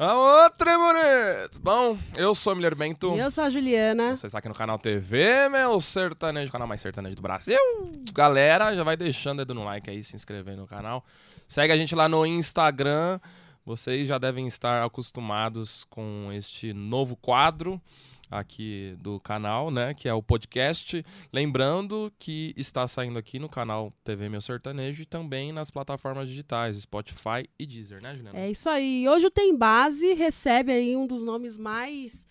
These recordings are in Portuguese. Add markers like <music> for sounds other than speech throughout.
Alô, Tremoreto! Bom, eu sou o Miller Bento. E eu sou a Juliana. Você está aqui no canal TV, meu sertanejo, canal mais sertanejo do Brasil. Galera, já vai deixando o dedo no like aí, se inscrevendo no canal. Segue a gente lá no Instagram. Vocês já devem estar acostumados com este novo quadro aqui do canal, né, que é o podcast. Lembrando que está saindo aqui no canal TV Meu Sertanejo e também nas plataformas digitais, Spotify e Deezer, né, Juliana? É isso aí. Hoje o Tem Base recebe aí um dos nomes mais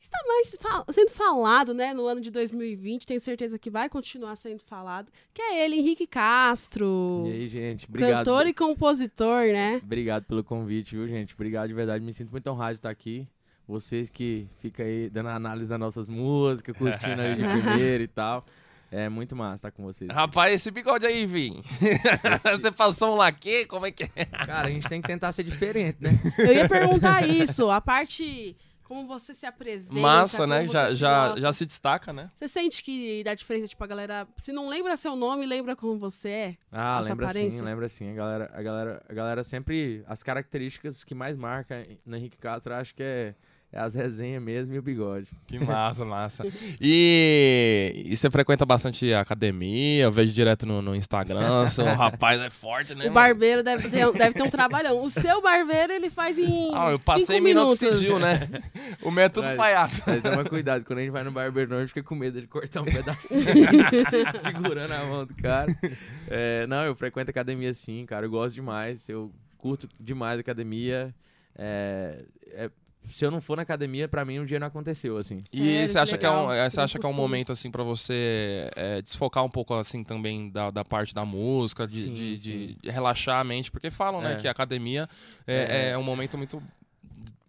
que está mais fal- sendo falado, né, no ano de 2020. Tenho certeza que vai continuar sendo falado, que é ele, Henrique Castro. E aí, gente, obrigado. Cantor e compositor, né? Obrigado pelo convite, viu, gente? Obrigado de verdade. Me sinto muito honrado de estar aqui. Vocês que ficam aí dando análise das nossas músicas, curtindo aí de <laughs> primeiro e tal. É muito massa estar com vocês. Rapaz, esse bigode aí, Vim. <laughs> Você passou um laque? Como é que é? Cara, a gente tem que tentar ser diferente, né? Eu ia perguntar isso, a parte como você se apresenta, Massa, né? Já, se já, já se destaca, né? Você sente que dá diferença, tipo, a galera, se não lembra seu nome, lembra como você é? Ah, lembra sim, aparência? lembra sim. A galera, a, galera, a galera sempre. As características que mais marca no Henrique Castro, acho que é, é as resenhas mesmo e o bigode. Que massa, massa. E, e você frequenta bastante a academia, eu vejo direto no, no Instagram, seu <laughs> rapaz é forte, né? o mano? barbeiro deve ter, deve ter um trabalhão. O seu barbeiro, ele faz em Ah, eu passei minoxidil, né? <laughs> O meu é tudo Mas- falhado. Mas toma cuidado, quando a gente vai no barbeiro, não, a gente fica com medo de cortar um pedacinho. <laughs> segurando a mão do cara. É, não, eu frequento academia sim, cara. Eu gosto demais. Eu curto demais a academia. É, é, se eu não for na academia, pra mim um dia não aconteceu, assim. E você que acha que é um, é, você acha que é um momento assim pra você é, desfocar um pouco assim também da, da parte da música, de, Sim, de- sim. de relaxar a mente, porque falam, né, É. que a academia é, É. é um momento muito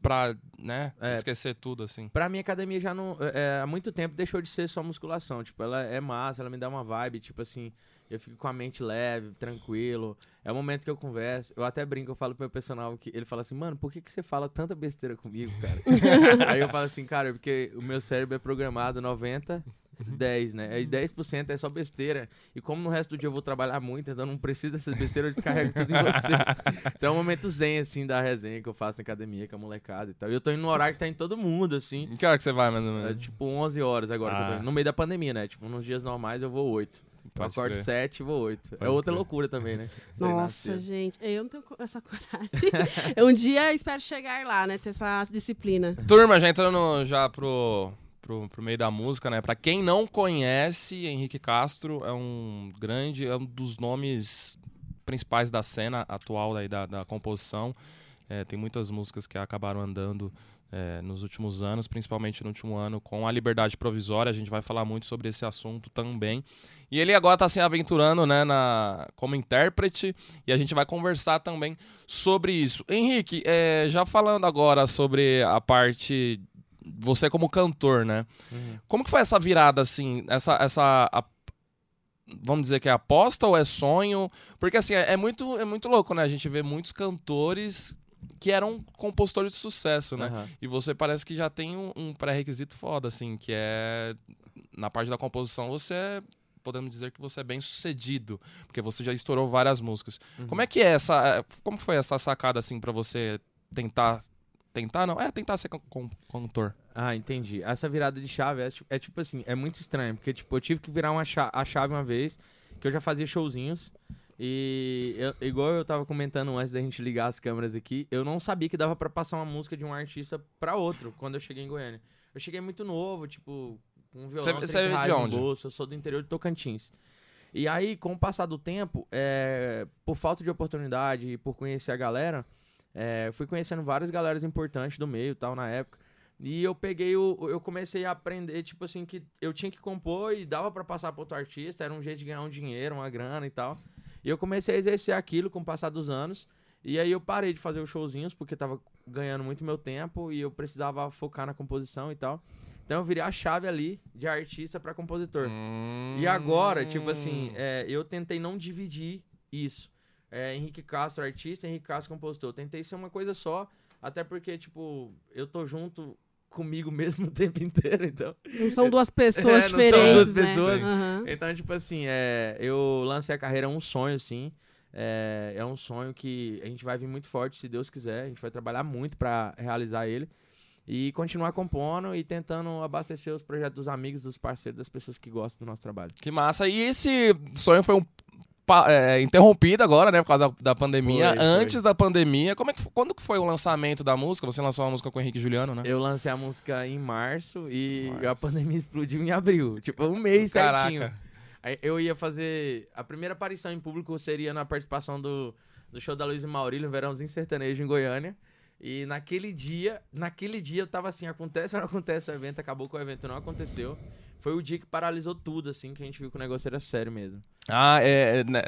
pra, né, É. esquecer tudo assim. Pra mim, a academia já não. é, há muito tempo deixou de ser só musculação. Tipo, ela é massa, ela me dá uma vibe, tipo assim. Eu fico com a mente leve, tranquilo. É o momento que eu converso. Eu até brinco, eu falo pro meu personal que ele fala assim, mano, por que, que você fala tanta besteira comigo, cara? <laughs> Aí eu falo assim, cara, porque o meu cérebro é programado 90, 10, né? Aí 10% é só besteira. E como no resto do dia eu vou trabalhar muito, então não precisa dessas besteiras, eu descarrego tudo em você. <laughs> Então é um momento zen, assim, da resenha que eu faço na academia com a molecada e tal. E eu tô indo no horário que tá em todo mundo, assim. Em que hora que você vai, mais ou É menos? tipo 11 horas agora que eu tô Ah. indo. No meio da pandemia, né? Tipo, nos dias normais eu vou 8. Eu Pode acordo crer. 7 e vou 8. É Pode outra crer. loucura também, né? <laughs> Nossa, gente, eu não tenho essa coragem. <laughs> Um dia espero chegar lá, né? Ter essa disciplina. Turma, já entrando já pro, pro, pro meio da música, né? Pra quem não conhece, Henrique Castro é um grande, é um dos nomes principais da cena atual da, da composição. É, tem muitas músicas que acabaram andando é, nos últimos anos, principalmente no último ano, com a liberdade provisória. A gente vai falar muito sobre esse assunto também. E ele agora está se aventurando né, na, como intérprete e a gente vai conversar também sobre isso. Henrique, é, já falando agora sobre a parte. Você como cantor, né? Uhum. Como que foi essa virada, assim? Essa. essa a- vamos dizer que é aposta ou é sonho? Porque assim, é, é muito, é muito louco, né? A gente vê muitos cantores que eram compositores de sucesso, né? Aham. E você parece que já tem um, um pré-requisito foda, assim, que é. Na parte da composição, você é. Podemos dizer que você é bem sucedido, porque você já estourou várias músicas. Uhum. Como é que é essa. Como foi essa sacada, assim, pra você tentar. Tentar, não? É, tentar ser cantor. Ah, entendi. Essa virada de chave é, tipo- é tipo assim, é muito estranho, porque tipo, eu tive que virar uma a chave uma vez, que eu já fazia showzinhos. E eu- igual eu tava comentando antes da gente ligar as câmeras aqui, eu não sabia que dava pra passar uma música de um artista pra outro quando eu cheguei em Goiânia. Eu cheguei muito novo, tipo, com um violão, 30 você é de onde? bolso, eu sou do interior de Tocantins. E aí, com o passar do tempo, é, por falta de oportunidade e por conhecer a galera, é, fui conhecendo várias galeras importantes do meio e tal na época. E eu peguei o. Eu comecei a aprender, tipo assim, que eu tinha que compor e dava pra passar pra outro artista, era um jeito de ganhar um dinheiro, uma grana e tal. E eu comecei a exercer aquilo com o passar dos anos. E aí eu parei de fazer os showzinhos, porque tava ganhando muito meu tempo e eu precisava focar na composição e tal. Então eu virei a chave ali de artista pra compositor. E agora, tipo assim, é, eu tentei não dividir isso. É, Henrique Castro, artista, Henrique Castro, compositor. Tentei ser uma coisa só, até porque, tipo, eu tô junto comigo <laughs> mesmo o tempo inteiro, então. Não são duas pessoas <laughs> É, não são diferentes, duas né? pessoas. Aham. Então, tipo assim, é, eu lancei a carreira um sonho, sim. É, é um sonho que a gente vai vir muito forte, se Deus quiser. A gente vai trabalhar muito para realizar ele. E continuar compondo e tentando abastecer os projetos dos amigos, dos parceiros, das pessoas que gostam do nosso trabalho. Que massa. E esse sonho foi um é, interrompido agora, né? Por causa da, pandemia. Foi, foi. Antes da pandemia, como é que, quando que foi o lançamento da música? Você lançou uma música com o Henrique e Juliano, né? Eu lancei a música em março e Março. a pandemia explodiu em abril. Tipo, um mês certinho. Caraca. Aí eu ia fazer. A primeira aparição em público seria na participação do, do show da Luiz e Maurílio, Verãozinho Sertanejo em Goiânia. E naquele dia, naquele dia eu tava assim, acontece ou não acontece o evento, acabou que o evento não aconteceu. Foi o dia que paralisou tudo, assim, que a gente viu que o negócio era sério mesmo. Ah, é. é, né,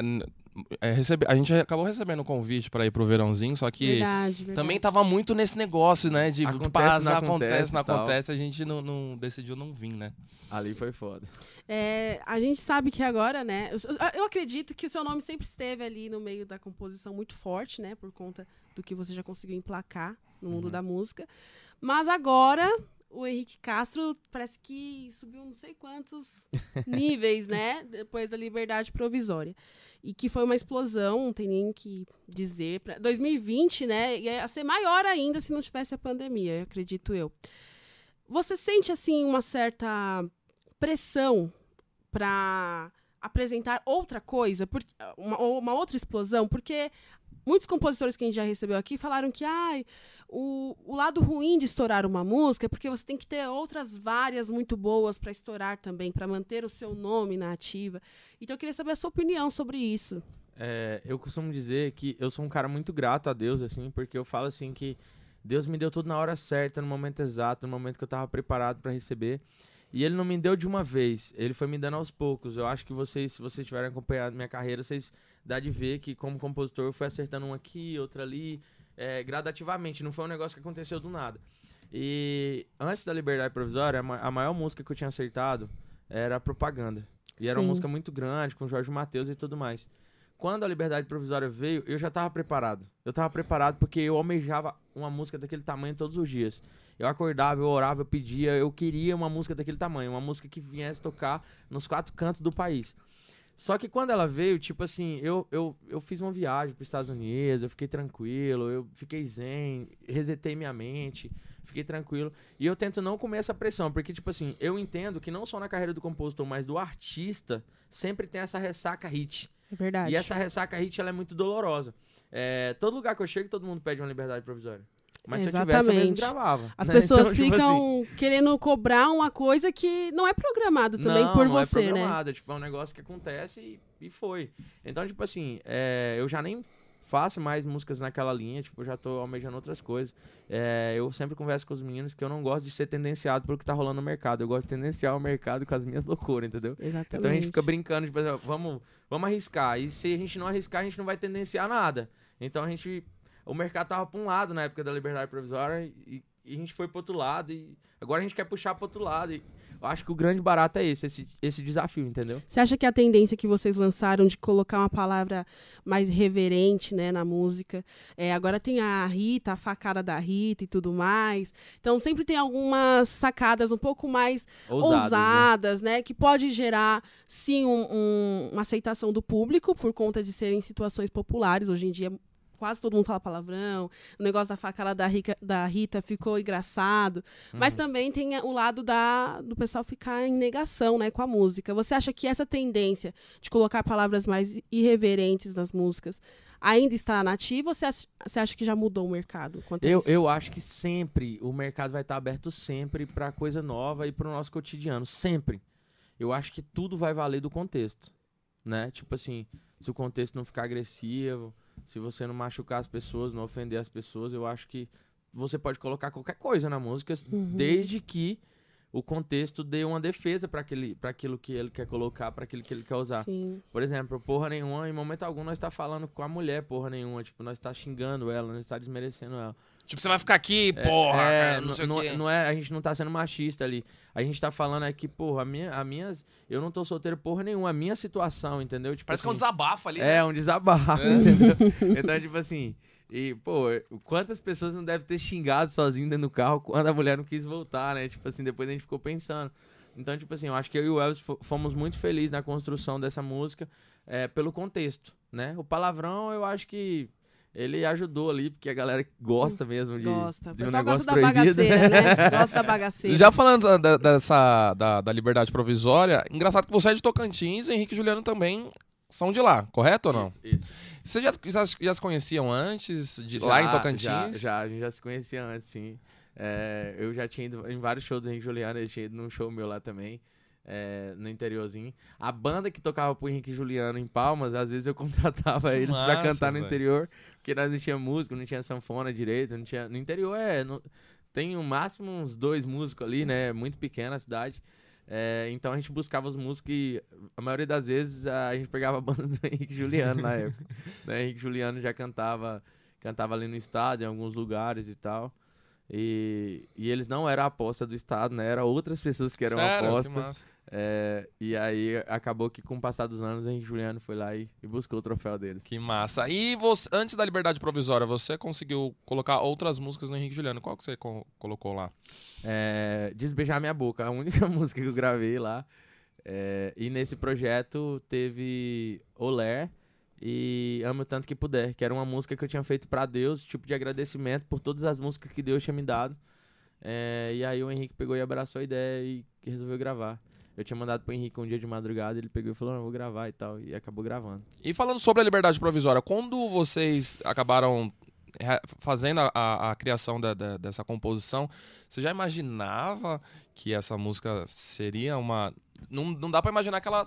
é, recebe- a gente acabou recebendo um convite pra ir pro verãozinho, só que. Verdade, verdade. Também tava muito nesse negócio, né? De Acontece, paz, não acontece, acontece não acontece, a gente não, não decidiu não vir, né? Ali foi foda. É, a gente sabe que agora, né? eu- Eu acredito que o seu nome sempre esteve ali no meio da composição muito forte, né? Por conta do que você já conseguiu emplacar no mundo Uhum. da música. Mas agora o Henrique Castro parece que subiu não sei quantos <laughs> níveis, né? Depois da liberdade provisória. E que foi uma explosão, não tem nem o que dizer. Pra 2020, né? Ia ser maior ainda se não tivesse a pandemia, acredito eu. Você sente, assim, uma certa pressão para apresentar outra coisa, por, uma, uma outra explosão, porque muitos compositores que a gente já recebeu aqui falaram que ai, o, o lado ruim de estourar uma música é porque você tem que ter outras várias muito boas para estourar também, para manter o seu nome na ativa. Então eu queria saber a sua opinião sobre isso. É, eu costumo dizer que eu sou um cara muito grato a Deus, assim, porque eu falo assim que Deus me deu tudo na hora certa, no momento exato, no momento que eu tava preparado para receber. E ele não me deu de uma vez, ele foi me dando aos poucos. Eu acho que vocês, se vocês tiverem acompanhado minha carreira, vocês dá de ver que como compositor eu fui acertando um aqui, outro ali, é, gradativamente. Não foi um negócio que aconteceu do nada. E antes da Liberdade Provisória, a ma- a maior música que eu tinha acertado era Propaganda. E era uma Sim. música muito grande, com Jorge Mateus e tudo mais. Quando a Liberdade Provisória veio, eu já tava preparado. Eu tava preparado porque eu almejava uma música daquele tamanho todos os dias. Eu acordava, eu orava, eu pedia, eu queria uma música daquele tamanho, uma música que viesse tocar nos quatro cantos do país. Só que quando ela veio, tipo assim, eu, eu, eu fiz uma viagem para os Estados Unidos, eu fiquei tranquilo, eu fiquei zen, resetei minha mente, fiquei tranquilo. E eu tento não comer essa pressão, porque, tipo assim, eu entendo que não só na carreira do compositor, mas do artista, sempre tem essa ressaca hit. É verdade. E essa ressaca hit, ela é muito dolorosa. É, todo lugar que eu chego, todo mundo pede uma liberdade provisória. Mas se eu tivesse, eu mesmo gravava. As né? pessoas Então, tipo ficam querendo cobrar uma coisa que não é programado também não, por não você, é né? programado, Tipo, é um negócio que acontece e, e foi. Então, tipo assim, é, eu já nem faço mais músicas naquela linha, tipo, eu já tô almejando outras coisas. É, eu sempre converso com os meninos que eu não gosto de ser tendenciado pelo que tá rolando no mercado. Eu gosto de tendenciar o mercado com as minhas loucuras, entendeu? Exatamente. Então a gente fica brincando, tipo, assim, vamos, vamos arriscar. E se a gente não arriscar, a gente não vai tendenciar nada. Então a gente. O mercado tava pra um lado na época da liberdade provisória e, e a gente foi pro outro lado. E agora a gente quer puxar pro outro lado. E eu acho que o grande barato é esse, esse, esse desafio, entendeu? Você acha que a tendência que vocês lançaram de colocar uma palavra mais reverente, né, na música, é, agora tem a Rita, a facada da Rita e tudo mais. Então sempre tem algumas sacadas um pouco mais Ousados, ousadas, né? né? Que pode gerar, sim, um- um- uma aceitação do público por conta de serem situações populares. Hoje em dia, quase todo mundo fala palavrão. O negócio da facada da, Rica- da Rita ficou engraçado. Mas Uhum. também tem o lado da, do pessoal ficar em negação, né, com a música. Você acha que essa tendência de colocar palavras mais irreverentes nas músicas ainda está nativa ou você acha, você acha que já mudou o mercado? Eu, eu acho que sempre o mercado vai estar aberto sempre pra coisa nova e pro nosso cotidiano. Sempre. Eu acho que tudo vai valer do contexto. Né? Tipo assim, se o contexto não ficar agressivo, se você não machucar as pessoas, não ofender as pessoas, eu acho que você pode colocar qualquer coisa na música, Uhum. desde que o contexto dê uma defesa para aquilo que ele quer colocar, para aquilo que ele quer usar. Sim. Por exemplo, porra nenhuma, em momento algum nós tá falando com a mulher, porra nenhuma. Tipo, nós tá xingando ela, nós tá desmerecendo ela. Tipo, você vai ficar aqui, É, porra, é, cara, não sei o quê. não é, a gente não tá sendo machista ali. A gente tá falando é que, porra, a minha, a minhas. Eu não tô solteiro porra nenhuma. A minha situação, entendeu? Tipo Parece que é um assim, desabafo ali, É, né? um desabafo, <laughs> É. entendeu? Então, tipo assim. E, pô, quantas pessoas não devem ter xingado sozinho dentro do carro quando a mulher não quis voltar, né? Tipo assim, depois a gente ficou pensando. Então, tipo assim, eu acho que eu e o Elvis fo- fomos muito felizes na construção dessa música é, pelo contexto. né? O palavrão, eu acho que ele ajudou ali, porque a galera gosta mesmo de, Gosta. O de um pessoal negócio gosta da proibido. bagaceira, né? <laughs> Gosta da bagaceira. Já falando da- da- dessa da, da liberdade provisória, engraçado que você é de Tocantins e Henrique e Juliano também são de lá, correto ou não? Isso, isso. Vocês já, já, já se conheciam antes, de, Já, lá em Tocantins? Já, já, a gente já se conhecia antes, sim. É, eu já tinha ido em vários shows do Henrique e Juliano, ele tinha ido num show meu lá também, é, no interiorzinho. A banda que tocava pro Henrique Juliano em Palmas, às vezes eu <laughs> contratava Que eles massa, pra cantar no interior, porque nós não tinha músico, não tinha sanfona direito, não tinha... No interior é... no- tem no máximo uns dois músicos ali, né? Muito pequena a cidade. É, então a gente buscava os músicos e a maioria das vezes a gente pegava a <laughs> banda do Henrique Juliano na época. né? Henrique Juliano já cantava, cantava ali no estado, em alguns lugares e tal. E, e eles não eram a aposta do estado, né? Eram outras pessoas que eram a Sério? aposta. Que massa. É, e aí acabou que com o passar dos anos o Henrique Juliano foi lá e, e buscou o troféu deles. Que massa. E você, antes da liberdade provisória, você conseguiu colocar outras músicas no Henrique Juliano. Qual que você co- colocou lá? É, Desbeijar Minha Boca, a única <laughs> música que eu gravei lá. É, e nesse projeto teve Olé e Amo Tanto Que Puder, que era uma música que eu tinha feito pra Deus, tipo de agradecimento por todas as músicas que Deus tinha me dado. É, e aí o Henrique pegou e abraçou a ideia e resolveu gravar. Eu tinha mandado pro Henrique um dia de madrugada, ele pegou e falou, não, vou gravar e tal, e acabou gravando. E falando sobre a liberdade provisória, quando vocês acabaram fazendo a, a- a criação da- da- dessa composição, você já imaginava que essa música seria uma. Não, não dá pra imaginar que ela.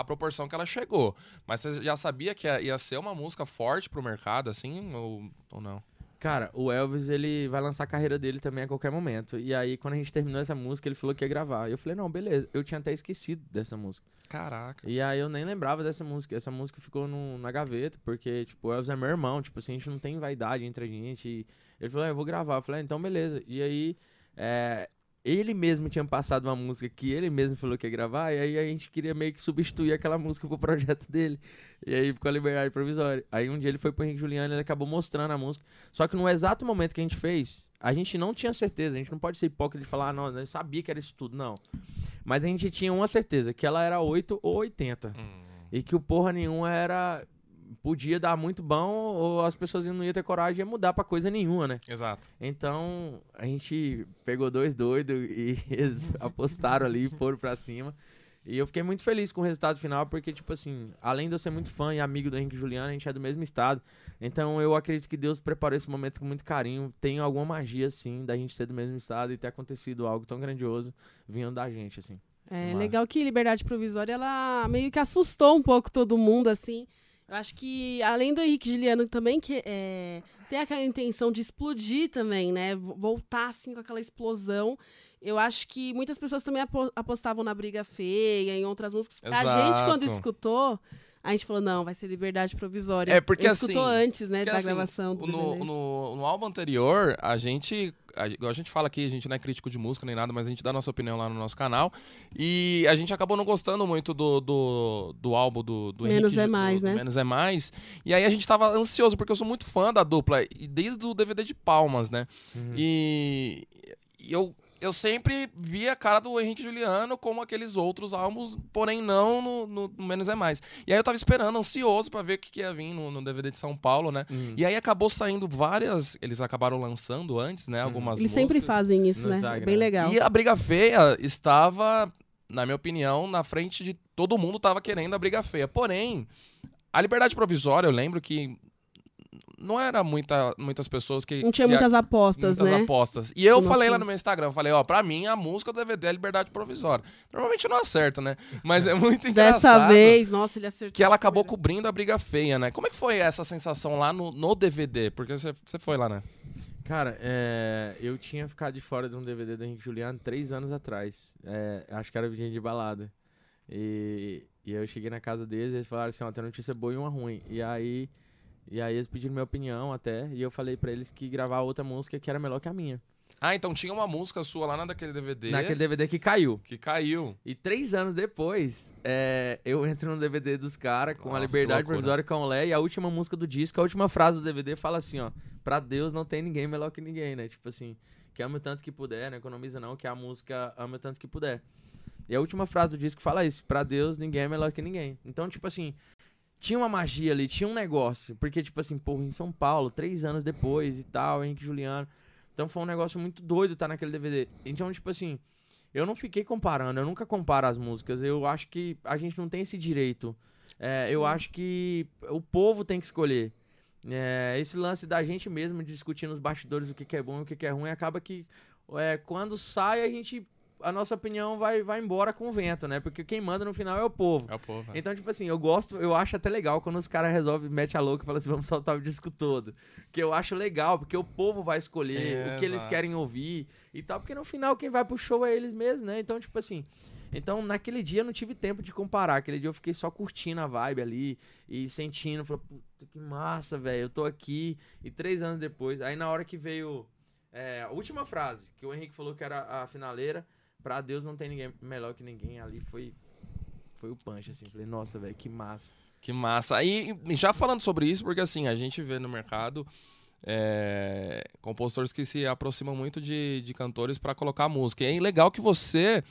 A proporção que ela chegou. Mas você já sabia que ia, ia ser uma música forte pro mercado, assim, ou, ou não? Cara, o Elvis, ele vai lançar a carreira dele também a qualquer momento. E aí, quando a gente terminou essa música, ele falou que ia gravar. E eu falei, não, beleza. Eu tinha até esquecido dessa música. Caraca. E aí eu nem lembrava dessa música. Essa música ficou no- na gaveta, porque, tipo, o Elvis é meu irmão. Tipo assim, a gente não tem vaidade entre a gente. E ele falou, ah, eu vou gravar. Eu falei, ah, então beleza. E aí, é, ele mesmo tinha passado uma música que ele mesmo falou que ia gravar. E aí a gente queria meio que substituir aquela música pro projeto <laughs> dele. E aí ficou a liberdade provisória. Aí um dia ele foi pro Henrique Juliano e ele acabou mostrando a música. Só que no exato momento que a gente fez, a gente não tinha certeza. A gente não pode ser hipócrita de falar, ah, não, eu sabia que era isso tudo. Não. Mas a gente tinha uma certeza, que ela era 8 ou 80. Hum. E que o porra nenhuma era. Podia dar muito bom, ou as pessoas não iam ter coragem de mudar pra coisa nenhuma, né? Exato. Então, a gente pegou dois doidos e <laughs> eles apostaram ali, foram pra cima. E eu fiquei muito feliz com o resultado final, porque, tipo assim, além de eu ser muito fã e amigo do Henrique e Juliano, a gente é do mesmo estado. Então, eu acredito que Deus preparou esse momento com muito carinho. Tem alguma magia, assim, da gente ser do mesmo estado e ter acontecido algo tão grandioso vindo da gente, assim. É legal que liberdade provisória ela meio que assustou um pouco todo mundo assim. Eu acho que além do Henrique Juliano também que é, tem aquela intenção de explodir também, né? Vo- Voltar assim com aquela explosão. Eu acho que muitas pessoas também apo- apostavam na briga feia, em outras músicas. A gente quando Exato. A gente falou não, vai ser liberdade provisória. É, porque a gente escutou assim, antes, né, Porque, da assim, gravação do no, no, no álbum anterior, a gente. A, igual a gente fala aqui, a gente não é crítico de música nem nada, mas a gente dá nossa opinião lá no nosso canal. E a gente acabou não gostando muito do, do, do álbum do, do Menos Henrique, é Mais, do né? Menos é Mais. E aí a gente tava ansioso, porque eu sou muito fã da dupla, e desde o DVD de Palmas, né? E, e eu, eu sempre via a cara do Henrique Juliano como aqueles outros álbuns, porém não no, no- no Menos é Mais. E aí eu tava esperando, ansioso pra ver o que, que ia vir no, no DVD de São Paulo, né? Uhum. E aí acabou saindo várias. Eles acabaram lançando antes, né? Algumas Eles músicas. sempre fazem isso, né? Instagram. Bem legal. E a Briga Feia estava, na minha opinião, na frente de. Todo mundo tava querendo a Briga Feia. Porém, a liberdade provisória, eu lembro que. Não era muita, muitas pessoas que. Não tinha que muitas apostas, muitas né? apostas. E eu falei lá no meu Instagram, eu falei, ó, pra mim a música do DVD é Liberdade Provisória. Normalmente eu não acerto, né? Mas é muito <laughs> engraçado. Dessa vez, nossa, ele acertou. Que ela acabou primeira. cobrindo a briga feia, né? Como é que foi essa sensação lá no, no DVD? Porque você, você foi lá, né? Cara, é, eu tinha ficado de fora de um DVD do Henrique Juliano três anos atrás. É, acho que era Virgem de Balada. E, e eu cheguei na casa deles e eles falaram assim, ó, tem uma notícia boa e uma ruim. E aí, e aí eles pediram minha opinião até, e eu falei pra eles que gravar outra música que era melhor que a minha. Ah, então tinha uma música sua lá naquele DVD Naquele DVD que caiu. que caiu. E três anos depois, é, eu entro no DVD dos caras com a Nossa, que Liberdade. Provisória com o Lé e a última música do disco, a última frase do DVD fala assim, ó, pra Deus não tem ninguém melhor que ninguém, né? Tipo assim, que ame o tanto que puder, não economiza não, que a música ame o tanto que puder. E a última frase do disco fala isso, pra Deus ninguém é melhor que ninguém. Então, tipo assim, tinha uma magia ali, tinha um negócio. Porque, tipo assim, porra, em São Paulo, três anos depois e tal, Henrique Juliano. Então foi um negócio muito doido estar naquele DVD. Então, tipo assim, eu não fiquei comparando, eu nunca comparo as músicas. Eu acho que a gente não tem esse direito. É, eu acho que o povo tem que escolher. É, esse lance da gente mesmo de discutir nos bastidores o que, que é bom e o que, que é ruim acaba que é, quando sai a gente a nossa opinião vai, vai embora com o vento, né? Porque quem manda no final é o povo. É o povo. é. Então, tipo assim, eu gosto, eu acho até legal quando os caras resolvem, mete a louca e fala assim, vamos soltar o disco todo. Que eu acho legal, porque o povo vai escolher É, o que eles exato. querem ouvir e tal, porque no final quem vai pro show é eles mesmos, né? Então, tipo assim, então naquele dia eu não tive tempo de comparar. Aquele dia eu fiquei só curtindo a vibe ali e sentindo, falei, puta que massa, velho, eu tô aqui. E três anos depois, aí na hora que veio é, a última frase, que o Henrique falou que era a finaleira, pra Deus não tem ninguém melhor que ninguém ali, foi foi o punch, assim. Falei, nossa, velho, que massa. Que massa. E e já falando sobre isso, porque assim, a gente vê no mercado é, compositores que se aproximam muito de, de cantores pra colocar música. E é legal que você.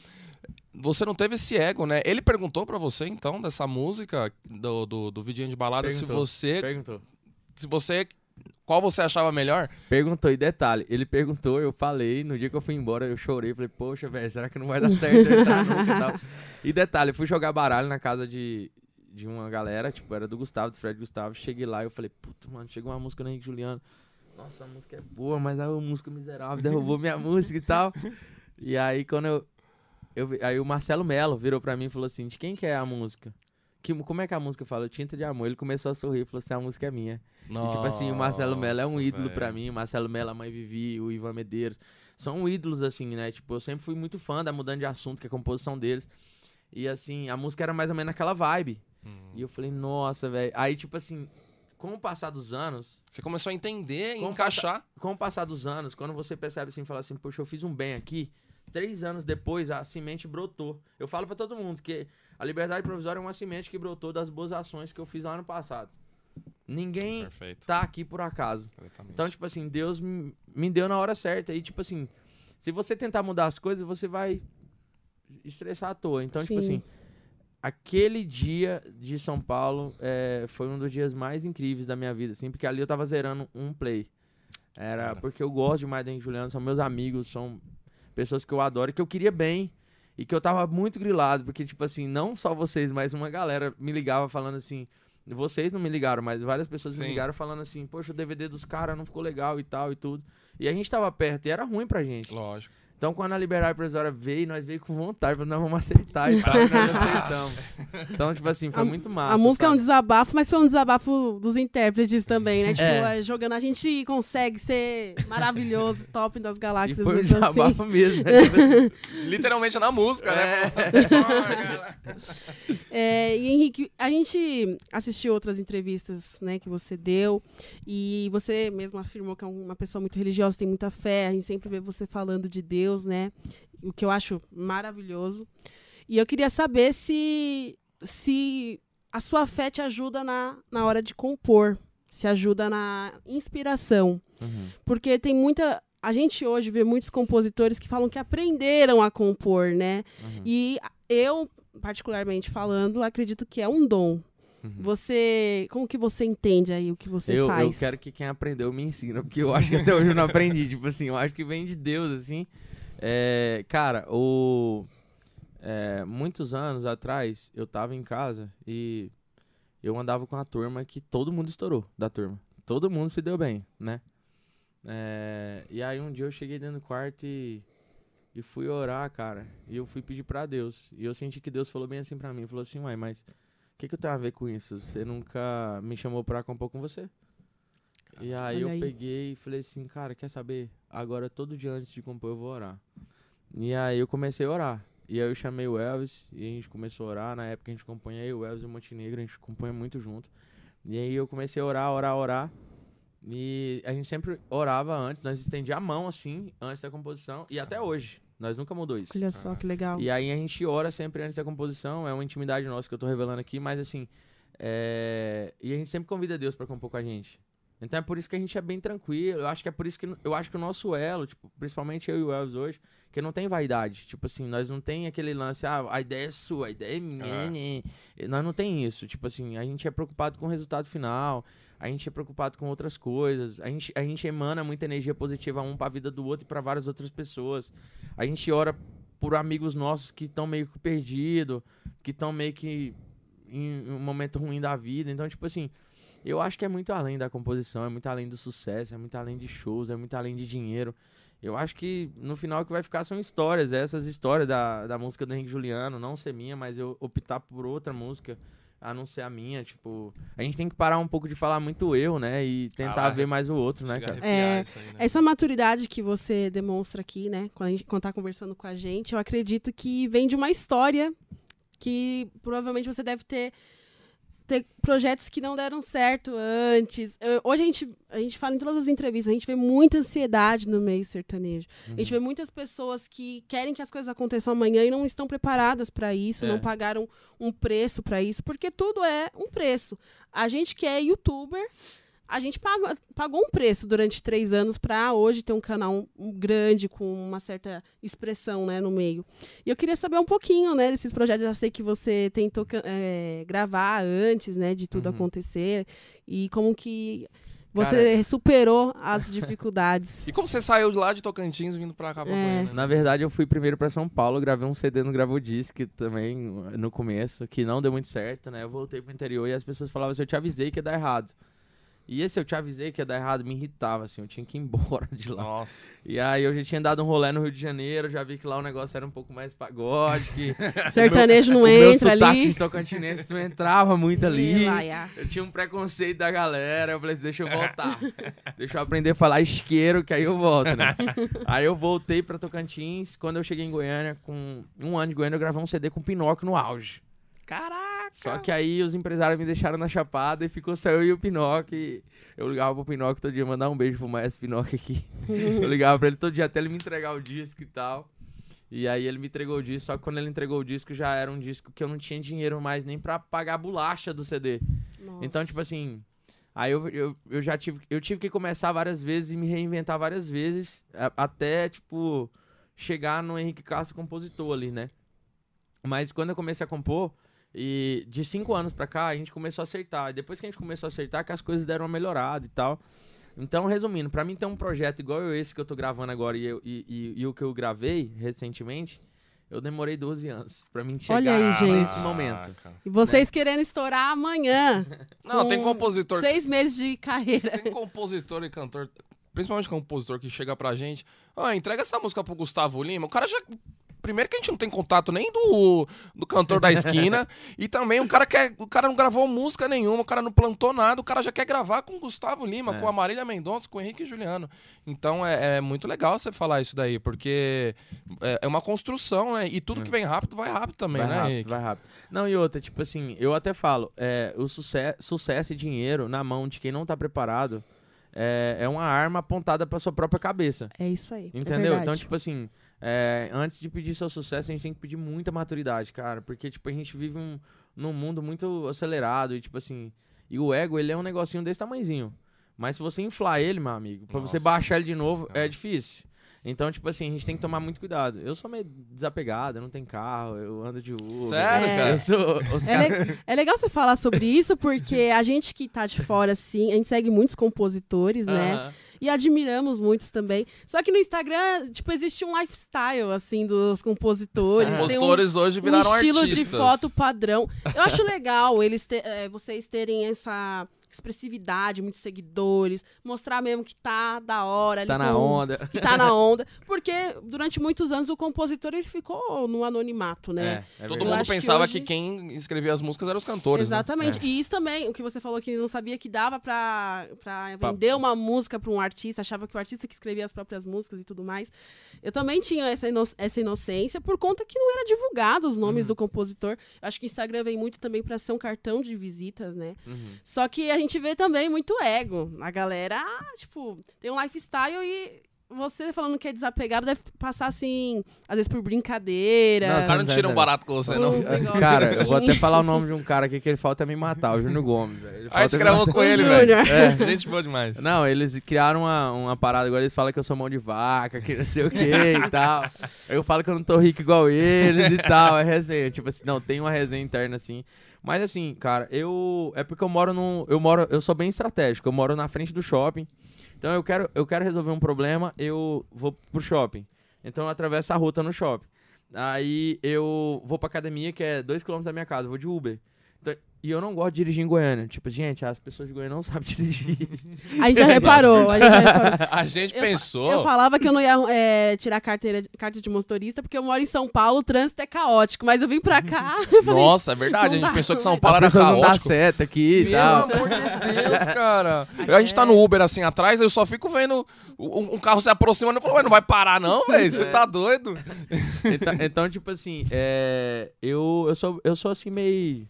Você não teve esse ego, né? Ele perguntou pra você, então, dessa música, do, do, do vidinho de balada, se Perguntou. você. Perguntou. Se você. Qual você achava melhor? Perguntou, e detalhe, ele perguntou, eu falei, no dia que eu fui embora, eu chorei, falei, poxa, velho, será que não vai dar <laughs> certo nunca e tal? E detalhe, eu fui jogar baralho na casa de, de uma galera, tipo, era do Gustavo, do Fred Gustavo, cheguei lá e eu falei, puta, mano, chegou uma música do Henrique Juliano, nossa, a música é boa, mas a música miserável derrubou minha música e tal. E aí, quando eu, eu aí o Marcelo Melo virou pra mim e falou assim, de quem que é a música? Que, como é que a música fala? Tinta de amor. Ele começou a sorrir e falou assim, a música é minha. E, tipo assim, o Marcelo Mello é um Nossa, ídolo pra velho. mim. O Marcelo Mello, a mãe Vivi, o Ivan Medeiros. São ídolos, assim, né? Tipo, eu sempre fui muito fã da Mudando de Assunto, que é a composição deles. E, assim, a música era mais ou menos naquela vibe. Hum. E eu falei, nossa, velho. Aí, tipo assim, com o passar dos anos, Você começou a entender e encaixar. com o passar dos anos, quando você percebe assim, fala assim, poxa, eu fiz um bem aqui, três anos depois a semente brotou. Eu falo pra todo mundo que a liberdade provisória é uma semente que brotou das boas ações que eu fiz lá no passado. Ninguém Perfeito. tá aqui por acaso. Exatamente. Então, tipo assim, Deus me deu na hora certa. E, tipo assim, se você tentar mudar as coisas, você vai estressar à toa. Então, tipo Sim. assim, aquele dia de São Paulo é, foi um dos dias mais incríveis da minha vida, assim, porque ali eu tava zerando um play. Era Cara. porque eu gosto demais da Juliano, são meus amigos, são pessoas que eu adoro e que eu queria bem. E que eu tava muito grilado, porque, tipo assim, não só vocês, mas uma galera me ligava falando assim. Vocês não me ligaram, mas várias pessoas me Sim. ligaram falando assim, poxa, o DVD dos caras não ficou legal e tal e tudo. E a gente tava perto e era ruim pra gente. Lógico. Então, quando a Liberdade Provisória veio, nós veio com vontade, falando, nós vamos acertar e e nós <laughs> acertamos. Então, tipo assim, foi A- muito massa. a música é um sabe? desabafo, mas foi um desabafo dos intérpretes também, né? Tipo, É. é, jogando a gente consegue ser maravilhoso, <laughs> top das E galáxias. foi um mesmo assim. desabafo mesmo, né? Tipo <laughs> assim, Literalmente na música, né? É, e Henrique, a gente assistiu outras entrevistas, né, que você deu, e você mesmo afirmou que é uma pessoa muito religiosa, tem muita fé, a gente sempre vê você falando de Deus, né, o que eu acho maravilhoso. E eu queria saber se, se a sua fé te ajuda na, na hora de compor, se ajuda na inspiração. Uhum. Porque tem muita. A gente hoje vê muitos compositores que falam que aprenderam a compor, né? Uhum. E eu, particularmente falando, acredito que é um dom. Uhum. Você. Como que você entende aí o que você eu, faz? eu quero que quem aprendeu me ensina, porque eu acho que até hoje eu não aprendi. <laughs> tipo assim, eu acho que vem de Deus, assim. É, cara, o. é, muitos anos atrás, eu tava em casa e eu andava com a turma que todo mundo estourou da turma. Todo mundo se deu bem, né? É, e aí um dia eu cheguei dentro do quarto e, e fui orar, cara. E eu fui pedir pra Deus. E eu senti que Deus falou bem assim pra mim. Falou assim, uai, mas o que, que eu tenho a ver com isso? Você nunca me chamou pra compor com você? E aí Olha eu aí. peguei e falei assim, cara, quer saber? Agora todo dia antes de compor eu vou orar. E aí eu comecei a orar. E aí eu chamei o Elvis e a gente começou a orar. Na época a gente compunha aí o Elvis e o Montenegro, a gente compunha muito junto. E aí eu comecei a orar, orar, orar. E a gente sempre orava antes, nós estendia a mão assim, antes da composição. E até hoje, nós nunca mudou isso. Olha só que legal. E aí a gente ora sempre antes da composição, é uma intimidade nossa que eu tô revelando aqui, mas assim, é... e a gente sempre convida Deus pra compor com a gente. Então é por isso que a gente é bem tranquilo. Eu acho que é por isso que eu acho que o nosso elo, tipo, principalmente eu e o Elvis hoje, que não tem vaidade. Tipo assim, nós não tem aquele lance, ah, a ideia é sua, a ideia é minha. É. né? Nós não tem isso. Tipo assim, a gente é preocupado com o resultado final, a gente é preocupado com outras coisas. A gente, a gente emana muita energia positiva um pra vida do outro e pra várias outras pessoas. A gente ora por amigos nossos que estão meio que perdidos, que estão meio que em um momento ruim da vida. Então, tipo assim, eu acho que é muito além da composição, é muito além do sucesso, é muito além de shows, é muito além de dinheiro. Eu acho que no final o que vai ficar são histórias, essas histórias da, da música do Henrique Juliano, não ser minha, mas eu optar por outra música, a não ser a minha. Tipo, a gente tem que parar um pouco de falar muito eu, né? E tentar Caraca. ver mais o outro, né, cara? É, isso aí, né? Essa maturidade que você demonstra aqui, né, quando, a gente, quando tá conversando com a gente, eu acredito que vem de uma história que provavelmente você deve ter, ter projetos que não deram certo antes. Eu- hoje a gente, a gente fala em todas as entrevistas, a gente vê muita ansiedade no meio sertanejo. A Uhum. gente vê muitas pessoas que querem que as coisas aconteçam amanhã e não estão preparadas para isso, É. não pagaram um preço para isso, porque tudo é um preço. A gente que é youtuber, a gente pagou, pagou um preço durante três anos para hoje ter um canal um grande com uma certa expressão né, no meio. E eu queria saber um pouquinho né, desses projetos. Já sei que você tentou eh, gravar antes né, de tudo Uhum. acontecer e como que você superou as <laughs> dificuldades. E como você saiu de lá de Tocantins vindo pra cá pra É. Né? Na verdade, eu fui primeiro pra São Paulo, gravei um CD no Gravodisc também, no começo, que não deu muito certo, né? Eu voltei pro interior e as pessoas falavam assim, eu te avisei que ia dar errado. E esse eu te avisei que ia dar errado me irritava, assim, eu tinha que ir embora de lá. Nossa. E aí eu já tinha dado um rolê no Rio de Janeiro, já vi que lá o negócio era um pouco mais pagode, que <laughs> Sertanejo não <laughs> o meu entra sotaque ali. de tocantinense não entrava muito ali. Eu tinha um preconceito da galera, eu falei assim, deixa eu voltar. <laughs> deixa eu aprender a falar isqueiro, que aí eu volto, né? aí eu voltei pra Tocantins, quando eu cheguei em Goiânia, com um ano de Goiânia, eu gravei um CD com Pinóquio no auge. Caraca! Só que aí os empresários me deixaram na chapada e ficou só eu e o Pinóquio. E eu ligava pro Pinóquio todo dia, mandar um beijo pro Maestro Pinóquio aqui. <laughs> eu ligava pra ele todo dia até ele me entregar o disco e tal. E aí ele me entregou o disco, só que quando ele entregou o disco já era um disco que eu não tinha dinheiro mais nem pra pagar a bolacha do CD. Então, Nossa. tipo assim, aí eu, eu, eu já tive, eu tive que começar várias vezes e me reinventar várias vezes, até, tipo, chegar no Henrique Castro compositor ali, né? Mas quando eu comecei a compor, e de cinco anos pra cá, a gente começou a acertar. E depois que a gente começou a acertar, que as coisas deram uma melhorada e tal. Então, resumindo, pra mim ter um projeto igual esse que eu tô gravando agora e, eu- e, e- e o que eu gravei recentemente, eu demorei 12 anos pra mim chegar Olha aí, gente. nesse momento. Caraca. E vocês querendo estourar amanhã. Não, tem Com compositor. Seis meses de carreira. Tem compositor e cantor. Principalmente compositor que chega pra gente. Ah, entrega essa música pro Gustavo Lima. O cara já. Primeiro que a gente não tem contato nem do, do cantor da esquina. <laughs> e também o cara quer. O cara não gravou música nenhuma, o cara não plantou nada, o cara já quer gravar com o Gustavo Lima, É. com a Marília Mendonça, com o Henrique Juliano. Então é, é muito legal você falar isso daí, porque é, é uma construção, né? E tudo que vem rápido vai rápido também, vai né, rápido, Henrique? vai rápido. Não, e outra, tipo assim, eu até falo, é, o sucesso, sucesso e dinheiro na mão de quem não tá preparado é, é uma arma apontada pra sua própria cabeça. É isso aí. é Entendeu? então, verdade. tipo assim, é, antes de pedir seu sucesso, a gente tem que pedir muita maturidade, cara. Porque, tipo, a gente vive um, num mundo muito acelerado e, tipo assim, e o ego, ele é um negocinho desse tamanhozinho. Mas se você inflar ele, meu amigo, pra você Nossa baixar ele de novo, Senhora. é difícil. Então, tipo assim, a gente tem que tomar muito cuidado. Eu sou meio desapegado, eu não tenho carro, eu ando de Uber. Sério, É. cara? Eu sou. <laughs> Os É, caras- le- é legal você falar sobre isso, porque a gente que tá de fora, assim, a gente segue muitos compositores, né? Aham. E admiramos muitos também. Só que no Instagram, tipo, existe um lifestyle, assim, dos compositores. Tem um- Compositores hoje um viraram estilo artistas. de foto padrão. Eu acho legal eles te- eh, vocês terem essa expressividade, muitos seguidores, mostrar mesmo que tá da hora, Tá na com- onda. que tá na <laughs> onda, porque durante muitos anos o compositor ele ficou no anonimato, né? É, é Todo mundo acho que pensava hoje- que, quem escrevia as músicas eram os cantores. né? Exatamente. É. E isso também, o que você falou que não sabia que dava pra, pra Pra- vender uma música pra um artista, achava que o artista que escrevia as próprias músicas e tudo mais. Eu também tinha essa, ino- essa inocência por conta que não era divulgado os nomes Uhum. do compositor. Eu acho que o Instagram vem muito também pra ser um cartão de visitas, né? Uhum. Só que a gente vê também muito ego. A galera, ah, tipo, tem um lifestyle e você falando que é desapegado deve passar assim, às vezes por brincadeira. Os caras não tiram um barato com você, não. Um <laughs> Cara, eu vou assim. até falar o nome de um cara aqui que ele falta me matar, o Júnior Gomes. velho. Ele A gente gravou com ele, velho. É. <laughs> Gente boa demais. Não, eles criaram uma, uma parada, agora eles falam que eu sou mão de vaca, que não sei o que e <laughs> tal. Aí eu falo que eu não tô rico igual eles e tal, é resenha. Tipo assim, não, tem uma resenha interna assim. Mas assim, cara, eu. É porque eu moro num. Eu moro. Eu sou bem estratégico, eu moro na frente do shopping. Então eu quero, eu quero resolver um problema, eu vou pro shopping. Então eu atravesso a ruta no shopping. Aí eu vou pra academia, que é 2km da minha casa, vou de Uber. Então- e eu não gosto de dirigir em Goiânia. Tipo, gente, as pessoas de Goiânia não <laughs> sabem dirigir. A gente já reparou, a gente já reparou. <laughs> A gente Eu pensou. Eu falava que eu não ia é, tirar carteira, carta de motorista porque eu moro em São Paulo, o trânsito é caótico. Mas eu vim pra cá. <laughs> falei, Nossa, é verdade. A gente dá, pensou que São. Paulo As era pessoas não dá caótico. seta aqui e Pelo tal. amor de Deus, cara. A gente tá no Uber assim atrás, eu só fico vendo um, um carro se aproximando. Eu falo, ué, não vai parar, não, velho? Você É. tá doido? então, então, tipo assim, é, eu, eu, sou, eu sou assim meio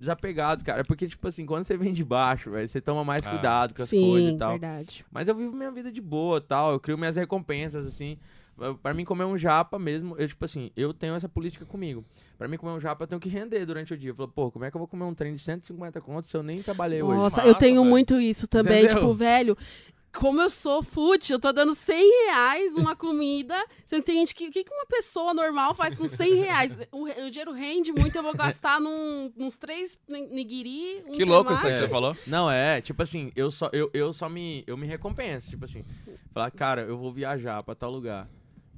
desapegado, cara. Porque, tipo assim, quando você vem de baixo, velho, você toma mais Ah. cuidado com as coisas Sim, e tal. verdade. Mas eu vivo minha vida de boa tal. Eu crio minhas recompensas, assim. Pra mim, comer um japa mesmo, eu, tipo assim, eu tenho essa política comigo. Pra mim, comer um japa, eu tenho que render durante o dia. Eu falo, pô, como é que eu vou comer um trem de 150 contos se eu nem trabalhei hoje? Nossa, eu tenho velho. muito isso também. Entendeu? Tipo, velho, como eu sou fútil, eu tô dando 100 reais numa comida. Você tem gente que. O que uma pessoa normal faz com 100 reais? O, o dinheiro rende muito, eu vou gastar num, uns três ni- nigiri. Um Que louco isso aí que você falou. Não, é, tipo assim, eu só, eu, eu só me, eu me recompenso, tipo assim, falar, cara, eu vou viajar pra tal lugar.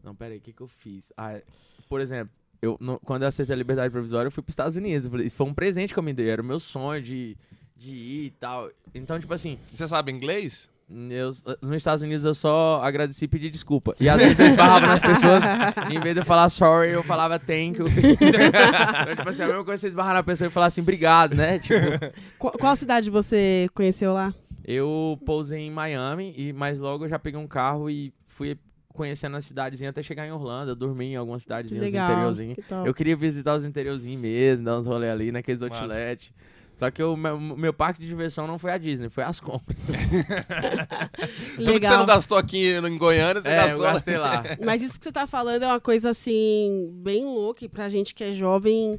Não, pera aí, o que que eu fiz? Ah, por exemplo, eu, no- quando eu aceitei a liberdade provisória, eu fui pros Estados Unidos, falei, isso foi um presente que eu me dei, era o meu sonho de, de ir e tal. Então, tipo assim, Você sabe inglês? Eu, nos Estados Unidos eu só agradeci e pedi desculpa. E às vezes eu esbarrava nas pessoas, em vez de eu falar sorry, eu falava thank you. <laughs> então, tipo assim, a mesma coisa você esbarrar na pessoa e falar assim, obrigado, né? Tipo, <laughs> Qual, qual cidade você conheceu lá? Eu pousei em Miami, e mais logo eu já peguei um carro e fui conhecendo a cidadezinha até chegar em Orlando. Eu dormi em algumas Que cidadezinhas legal. interiorzinhos. que. Eu queria visitar os interiorzinhos mesmo, dar uns rolê ali naqueles Massa. Só que o meu, meu parque de diversão não foi a Disney, foi as compras. <laughs> Tudo que você não gastou aqui em Goiânia, você é, eu gastou. lá. gastei lá. <laughs> Mas isso que você tá falando é uma coisa assim, bem louca e pra gente que é jovem.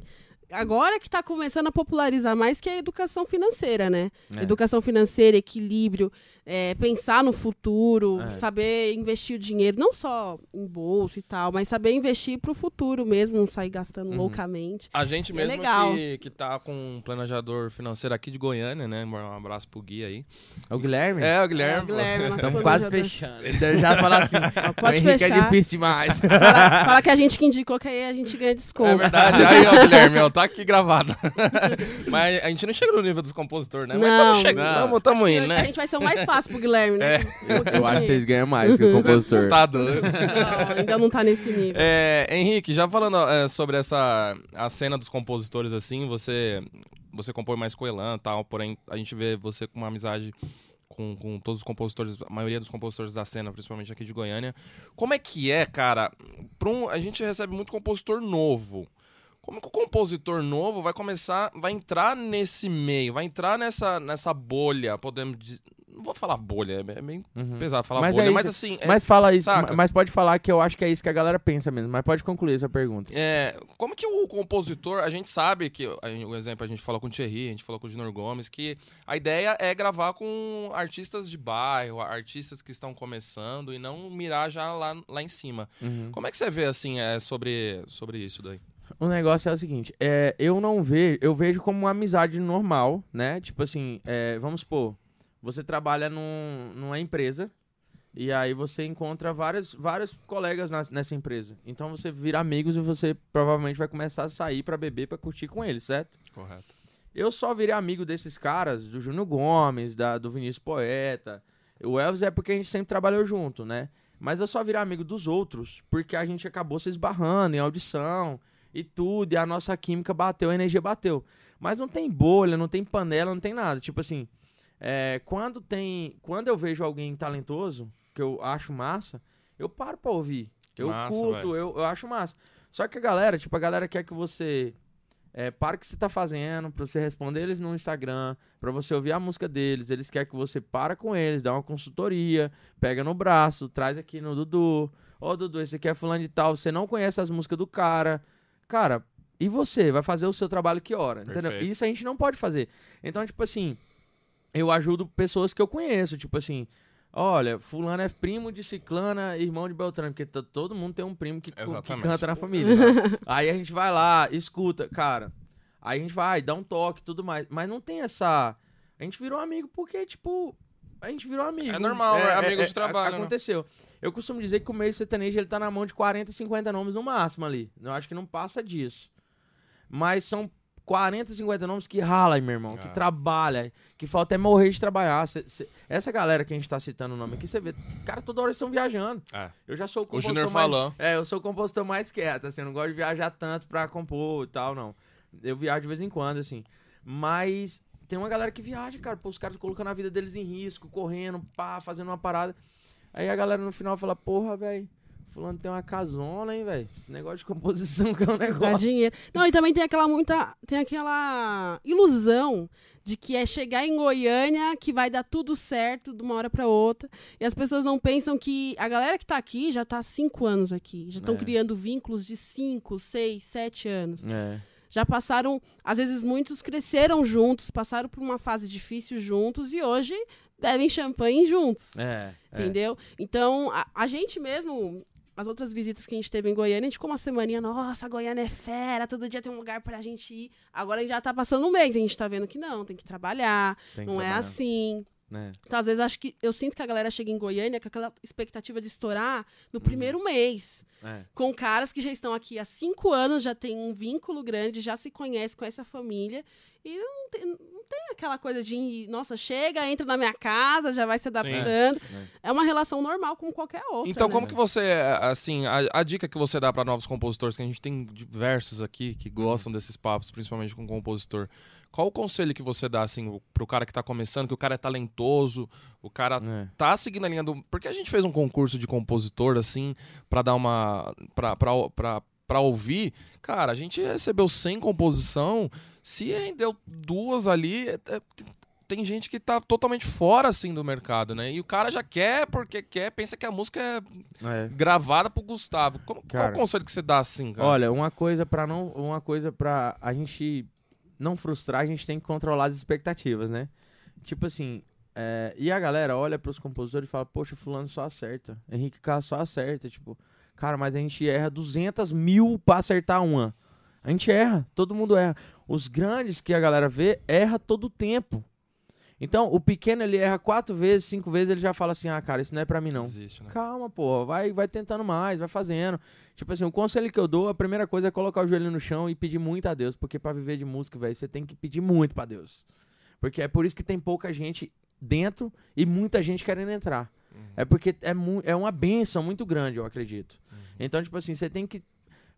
Agora que tá começando a popularizar mais que a educação financeira, né? É. Educação financeira, equilíbrio, é, pensar no futuro, É. saber investir o dinheiro, não só em bolsa e tal, mas saber investir pro futuro mesmo, não sair gastando Uhum. loucamente. A gente É mesmo legal. que, que tá com um planejador financeiro aqui de Goiânia, né? Um abraço pro Gui aí. O Guilherme? É, o É, Guilherme. o Guilherme, Estamos quase fechando. Então já falar assim, <laughs> Pode o Henrique fechar. é difícil demais. <laughs> Fala, fala que a gente que indicou que aí a gente ganha desconto. É verdade. Aí, ó, <laughs> Guilherme, ó, tá aqui gravado. Mas a gente não chega no nível dos compositores, né? Mas Não, chegando, tamo, tamo Acho que indo, A né? gente vai ser o mais fácil pro Guilherme, né? Um pouquinho Eu acho que vocês ganham mais que o compositor. Tá doido. Não, ainda não tá nesse nível. É, Henrique, já falando é, sobre essa a cena dos compositores assim, você você compõe mais com o Elan e tal, porém a gente vê você com uma amizade com, com todos os compositores, a maioria dos compositores da cena, principalmente aqui de Goiânia. Como é que é, cara? Um- a gente recebe muito compositor novo. Como que o compositor novo vai começar, vai entrar nesse meio, vai entrar nessa, nessa bolha, podemos dizer, não vou falar bolha, é meio Uhum. pesado falar Mas bolha, é mas assim, é- Mas fala isso, saca? mas pode falar que eu acho que é isso que a galera pensa mesmo. Mas pode concluir essa pergunta. É, como que o compositor, a gente sabe que, o exemplo, a gente falou com o Thierry, a gente falou com o Junior Gomes, que a ideia é gravar com artistas de bairro, artistas que estão começando e não mirar já lá, lá em cima. Como é que você vê, assim, é, sobre, sobre isso daí? O negócio é o seguinte, é, eu não vejo, eu vejo como uma amizade normal, né? Tipo assim, é, vamos supor, você trabalha num, numa empresa e aí você encontra vários, vários colegas nas- nessa empresa. Então você vira amigos e você provavelmente vai começar a sair pra beber, pra curtir com eles, certo? Correto. Eu só virei amigo desses caras, do Júnior Gomes, da, do Vinícius Poeta. O Elvis é porque a gente sempre trabalhou junto, né? Mas eu só virei amigo dos outros porque a gente acabou se esbarrando em audição e tudo, e a nossa química bateu, a energia bateu. Mas não tem bolha, não tem panela, não tem nada. Tipo assim, é, quando tem. Quando eu vejo alguém talentoso, que eu acho massa, eu paro pra ouvir. Eu Massa, curto, eu, eu acho massa. Só que a galera, tipo, a galera quer que você É, para o que você tá fazendo, pra você responder eles no Instagram, pra você ouvir a música deles. Eles querem que você para com eles, dá uma consultoria, pega no braço, traz aqui no Dudu. Ô, Dudu, esse aqui é fulano de tal, você não conhece as músicas do cara. Cara, e você? Vai fazer o seu trabalho que hora? Entendeu? Isso a gente não pode fazer. Então, tipo assim, eu ajudo pessoas que eu conheço, tipo assim... Olha, fulano é primo de ciclana, irmão de Beltrano, porque todo mundo tem um primo que, que canta na família. <laughs> Aí a gente vai lá, escuta, cara. Aí a gente vai, dá um toque e tudo mais. Mas não tem essa. A gente virou amigo porque, tipo. A gente virou amigo. É normal, é amigo de trabalho, né? Aconteceu. Eu costumo dizer que o meio sertanejo ele tá na mão de 40, 50 nomes no máximo ali. Eu acho que não passa disso. Mas são 40, 50 nomes que rala, meu irmão, que Ah. trabalha, que falta é morrer de trabalhar. Cê- cê- essa galera que a gente tá citando o nome aqui, você vê, cara, toda hora eles estão viajando. É. Eu já sou o O compositor Júnior mais... falou. É, eu sou o compositor mais quieto, assim, eu não gosto de viajar tanto pra compor e tal, não. Eu viajo de vez em quando, assim. Mas tem uma galera que viaja, cara, pô, os caras colocando a vida deles em risco, correndo, pá, fazendo uma parada. Aí a galera no final fala, porra, velho, fulano tem uma casona, hein, velho. Esse negócio de composição que é um Dá negócio. dinheiro. Não, e também tem aquela muita. Tem aquela ilusão de que é chegar em Goiânia que vai dar tudo certo de uma hora pra outra. E as pessoas não pensam que a galera que tá aqui já tá há cinco anos aqui. Já estão É. criando vínculos de cinco, seis, sete anos. É. Já passaram, às vezes muitos cresceram juntos, passaram por uma fase difícil juntos e hoje bebem champanhe juntos. É. é. Entendeu? Então, a, a gente mesmo, as outras visitas que a gente teve em Goiânia, a gente ficou uma semaninha, nossa, Goiânia é fera, todo dia tem um lugar pra gente ir. Agora a gente já tá passando um mês, a gente tá vendo que não, tem que trabalhar, Tem que não é trabalhar. assim. É. Então, às vezes, acho que eu sinto que a galera chega em Goiânia com aquela expectativa de estourar Uhum. no primeiro mês. É. Com caras que já estão aqui há cinco anos, já tem um vínculo grande, já se conhece com essa família. E não tem, não tem aquela coisa de, nossa, chega, entra na minha casa, já vai se adaptando. É uma relação normal como qualquer outra. Então, né? como que você, assim, a, a dica que você dá pra novos compositores, que a gente tem diversos aqui que gostam desses papos, principalmente com compositor. Qual o conselho que você dá, assim, o- pro cara que tá começando, que o cara é talentoso, o cara É. tá seguindo a linha do. Porque a gente fez um concurso de compositor, assim, pra dar uma. pra, pra, pra, pra ouvir. Cara, a gente recebeu 100 composição. Se rendeu duas ali, é- é- tem gente que tá totalmente fora, assim, do mercado, né? E o cara já quer porque quer, pensa que a música é É. gravada pro Gustavo. Como, qual Cara, o conselho que você dá, assim, cara? Olha, uma coisa para não, uma coisa para a gente não frustrar, a gente tem que controlar as expectativas, né? Tipo assim, é, e a galera olha pros compositores e fala, poxa, fulano só acerta, Henrique K só acerta, tipo, cara, mas a gente erra 200 mil pra acertar uma. A gente erra, todo mundo erra. Os grandes que a galera vê, erra todo o tempo. Então, o pequeno ele erra quatro vezes, cinco vezes, ele já fala assim, ah, cara, isso não é pra mim não. Existe, né? Calma, pô, vai, vai tentando mais, vai fazendo. Tipo assim, o conselho que eu dou, a primeira coisa é colocar o joelho no chão e pedir muito a Deus, porque pra viver de música, velho, você tem que pedir muito pra Deus. Porque é por isso que tem pouca gente dentro e muita gente querendo entrar. É porque é, é uma benção muito grande, eu acredito. Então, tipo assim, você tem que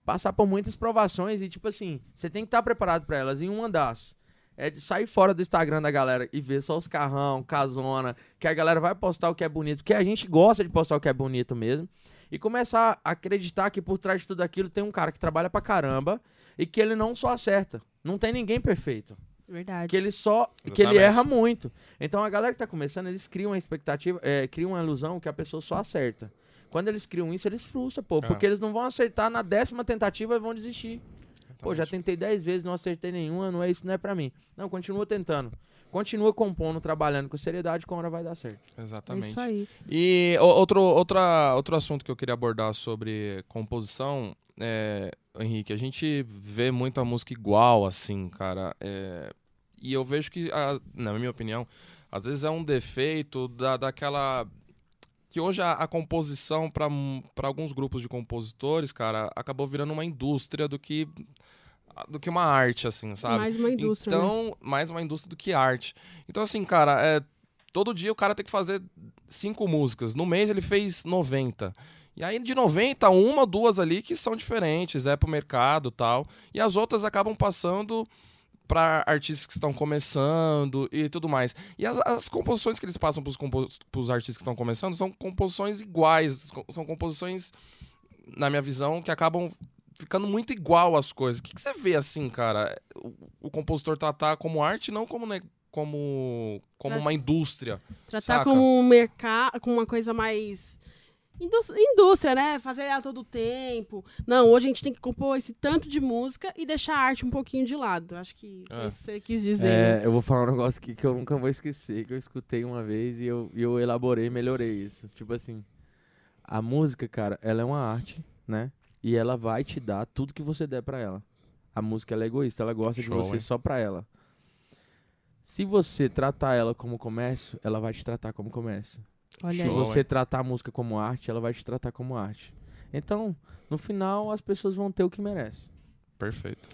passar por muitas provações e, tipo assim, você tem que estar preparado pra elas. em uma das é de sair fora do Instagram da galera e ver só os carrão, casona, que a galera vai postar o que é bonito, que a gente gosta de postar o que é bonito mesmo, e começar a acreditar que por trás de tudo aquilo tem um cara que trabalha pra caramba e que ele não só acerta. Não tem ninguém perfeito. Verdade. Que ele só. Que ele Exatamente. erra muito. Então a galera que tá começando, eles criam uma expectativa, é, criam uma ilusão que a pessoa só acerta. Quando eles criam isso, eles frustram, pô. É. Porque eles não vão acertar na décima tentativa e vão desistir. Pô, já Exatamente. tentei 10 vezes, não acertei nenhuma, não é isso, não é pra mim. Não, continua tentando. Continua compondo, trabalhando com seriedade, uma hora vai dar certo. É Exatamente. isso aí. E outro, outra, outro assunto que eu queria abordar sobre composição, é, Henrique, a gente vê muita música igual, assim, cara. é, e eu vejo que, a- na minha opinião, às vezes é um defeito da, daquela. Que hoje a, a composição, para alguns grupos de compositores, cara, acabou virando uma indústria do que, do que uma arte, assim, sabe? Mais uma indústria. né? Então, mais uma indústria do que arte. Então, assim, cara, é, todo dia o cara tem que fazer cinco músicas. No mês ele fez 90. E aí, de 90, uma ou duas ali que são diferentes, é pro mercado tal. E as outras acabam passando para artistas que estão começando e tudo mais. E as, as composições que eles passam pros, compo pros artistas que estão começando são composições iguais. São composições, na minha visão, que acabam ficando muito igual as coisas. O que, que você vê assim, cara? O, o compositor tratar como arte, não como, né, como, como Tra- uma indústria. Tratar Saca? como um mercado, com uma coisa mais. Indústria, né? Fazer a todo tempo. Não, hoje a gente tem que compor esse tanto de música e deixar a arte um pouquinho de lado. Acho que É. isso que você quis dizer. né? É, eu vou falar um negócio aqui que eu nunca vou esquecer, que eu escutei uma vez e eu, e eu elaborei melhorei isso. Tipo assim, a música, cara, ela é uma arte, né? E ela vai te dar tudo que você der pra ela. A música, ela é egoísta, ela gosta Show, de você hein? só pra ela. Se você tratar ela como comércio, ela vai te tratar como comércio. Olha Se aí. Você tratar a música como arte, ela vai te tratar como arte. Então, no final, as pessoas vão ter o que merece. Perfeito.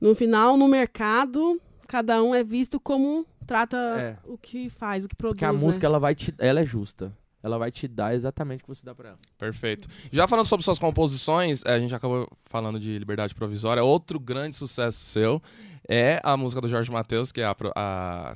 No final, no mercado, cada um é visto como trata É. o que faz, o que produz. Porque a né? música, ela vai te, ela é justa. Ela vai te dar exatamente o que você dá pra ela. Perfeito. Já falando sobre suas composições, eh, a gente acabou falando de Liberdade Provisória. Outro grande sucesso seu é a música do Jorge Matheus, que é a, a-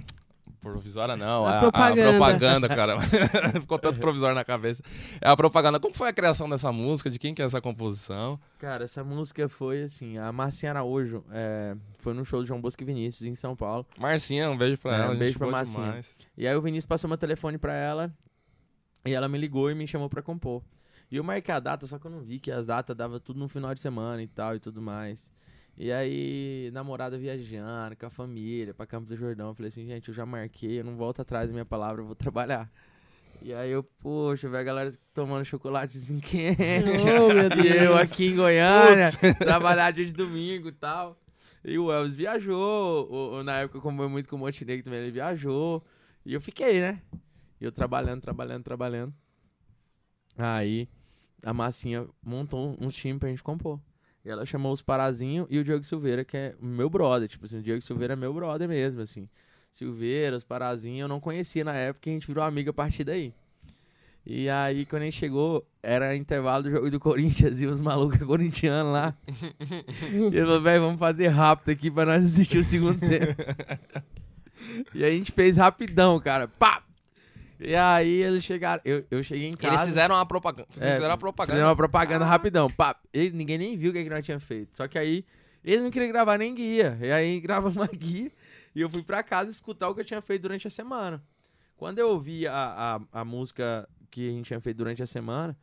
Provisória não, A é propaganda. a propaganda, cara. <laughs> Ficou tanto provisório na cabeça. É a propaganda. Como foi a criação dessa música? De quem que é essa composição? Cara, essa música foi assim, a Marcinha Araújo é, foi no show do João Bosco e Vinícius em São Paulo. Marcinha, um beijo pra É, ela. um beijo pra Marcinha. demais. E aí o Vinícius passou meu telefone pra ela e ela me ligou e me chamou pra compor. E eu marquei a data, só que eu não vi que as datas dava tudo no final de semana e tal e tudo mais. E aí, namorada viajando com a família pra Campos do Jordão, eu falei assim, gente, eu já marquei, eu não volto atrás da minha palavra, eu vou trabalhar. E aí eu, poxa, velho, a galera tomando chocolatezinho <laughs> quente. Oh, meu Deus. E eu aqui em Goiânia, <laughs> trabalhar dia de domingo e tal. E o Elvis viajou, o- o- na época como eu muito com o Montenegro também, ele viajou. E eu fiquei, né? E eu trabalhando, trabalhando, trabalhando. Aí a Massinha montou um time pra gente compor. E ela chamou os Parazinho e o Diego Silveira, que é meu brother. Tipo assim, o Diego Silveira é meu brother mesmo, assim. Silveira, os Parazinho, eu não conhecia na época, a gente virou amiga a partir daí. E aí, quando a gente chegou, era intervalo do jogo do Corinthians e os malucos <laughs> corintianos lá. e <laughs> ele falou, velho, vamos fazer rápido aqui pra nós assistir o segundo tempo. <laughs> e a gente fez rapidão, cara. Pá! E aí eles chegaram. Eu, eu cheguei em casa. Eles fizeram uma propaganda. Vocês É, fizeram a propaganda. Fizemos uma propaganda Ah. rapidão. Pá, ele, ninguém nem viu o que, é que nós tínhamos feito. Só que aí, eles não queriam gravar nem guia. E aí <laughs> gravamos uma guia e eu fui pra casa escutar o que eu tinha feito durante a semana. Quando eu ouvi a, a, a música que a gente tinha feito durante a semana,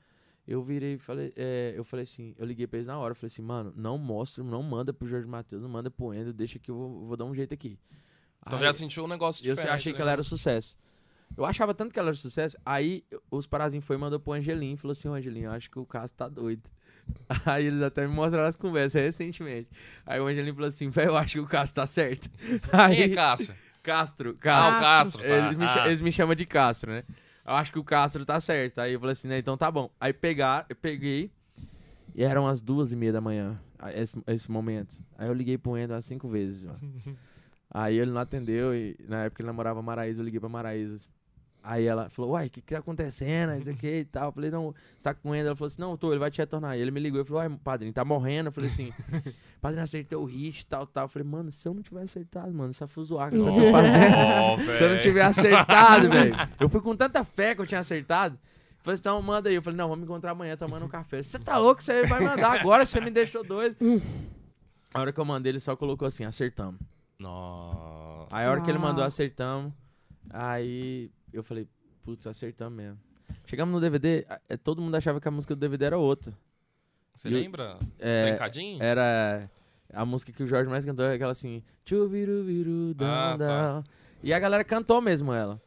eu virei e falei, é, eu falei assim, eu liguei pra eles na hora, eu falei assim, mano, não mostra, não manda pro Jorge Matheus, não manda pro Endo, deixa que eu vou, vou dar um jeito aqui. Então Aí- já sentiu um negócio eu diferente. achei que né? ela era sucesso. Eu achava tanto que ela era sucesso. Aí os parazinhos foi e mandou pro Angelinho. Falou assim: Ô Angelinho, eu acho que o Cássio tá doido. <laughs> Aí eles até me mostraram as conversas recentemente. Aí o Angelinho falou assim: velho, eu acho que o Cássio tá certo. <laughs> Quem Aí, é Cássio? Castro, Ah, Castro. o Castro, tá. Eles, me, Ah. eles me chamam de Castro, né? Eu acho que o Castro tá certo. Aí eu falei assim, né? Então tá bom. Aí pegar, eu peguei. E eram as duas e meia da manhã, esse, esse momento. Aí eu liguei pro Endo umas cinco vezes, mano. <laughs> Aí ele não atendeu e na época ele namorava a Maraísa, eu liguei pra Maraísa. Aí ela falou, uai, o que que tá acontecendo? Não sei o que e tal. Eu falei, não, você tá com? Ela falou assim, não, tô, ele vai te retornar. E ele me ligou e falou, uai, padrinho, tá morrendo? Eu falei assim, <laughs> padrinho, acertei o hit e tal, tal. Eu falei, mano, se eu não tiver acertado, mano, essa fuzoaca que eu tô <laughs> fazendo. Ó, Se eu não tiver acertado, <laughs> velho. Eu fui com tanta fé que eu tinha acertado. Falei assim, então manda aí. Eu falei, não, vamos encontrar amanhã tomando um café. Você tá louco? Você vai mandar agora? Você me deixou doido. A hora que eu mandei, ele só colocou assim, acertamos. Nossa. Aí a hora que ele mandou, acertamos. Aí eu falei, putz, acertamos mesmo. Chegamos no DVD, é, todo mundo achava que a música do DVD era outra. Você lembra? É, Trincadinho? era a música que o Jorge mais cantou, é aquela assim, chuviruviru, Ah, dan, tá. dan. E a galera cantou mesmo ela.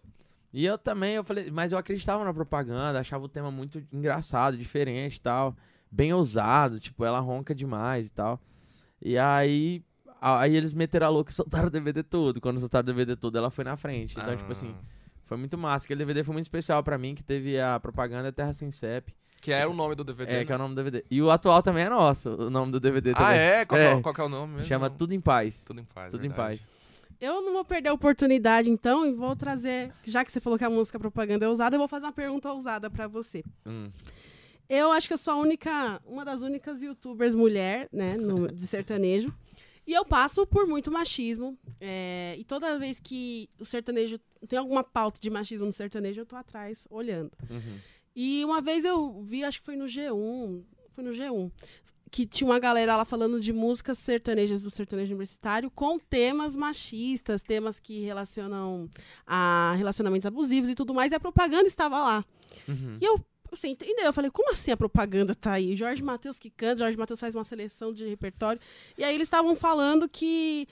E eu também, eu falei, mas eu acreditava na propaganda, achava o tema muito engraçado, diferente e tal, bem ousado, tipo, ela ronca demais e tal. E aí, aí eles meteram a louca e soltaram o DVD todo. Quando soltaram o DVD todo, ela foi na frente. Então, tipo assim, Ah. Foi muito massa. Aquele DVD foi muito especial pra mim, que teve a propaganda Terra Sem CEP, Que era o nome do DVD. é, que é o né? nome do DVD. E o atual também é nosso, o nome do DVD também. Ah, é? Qual, que é? É. qual que é o nome mesmo? Chama Tudo em Paz. Tudo em Paz. Tudo em. Paz. Eu não vou perder a oportunidade, então, e vou trazer. Já que você falou que a música propaganda é ousada, eu vou fazer uma pergunta ousada pra você. Hum. Eu acho que eu sou a única, uma das únicas youtubers mulher, né, no- de sertanejo. E eu passo por muito machismo. é, e toda vez que o sertanejo tem alguma pauta de machismo no sertanejo, eu tô atrás, olhando. Uhum. E uma vez eu vi, acho que foi no G1, foi no G1, que tinha uma galera lá falando de músicas sertanejas do sertanejo universitário com temas machistas, temas que relacionam a relacionamentos abusivos e tudo mais, e a propaganda estava lá. Uhum. E eu, assim, entendeu? Eu falei, como assim a propaganda tá aí? Jorge Matheus que canta, Jorge Matheus faz uma seleção de repertório. E aí eles estavam falando que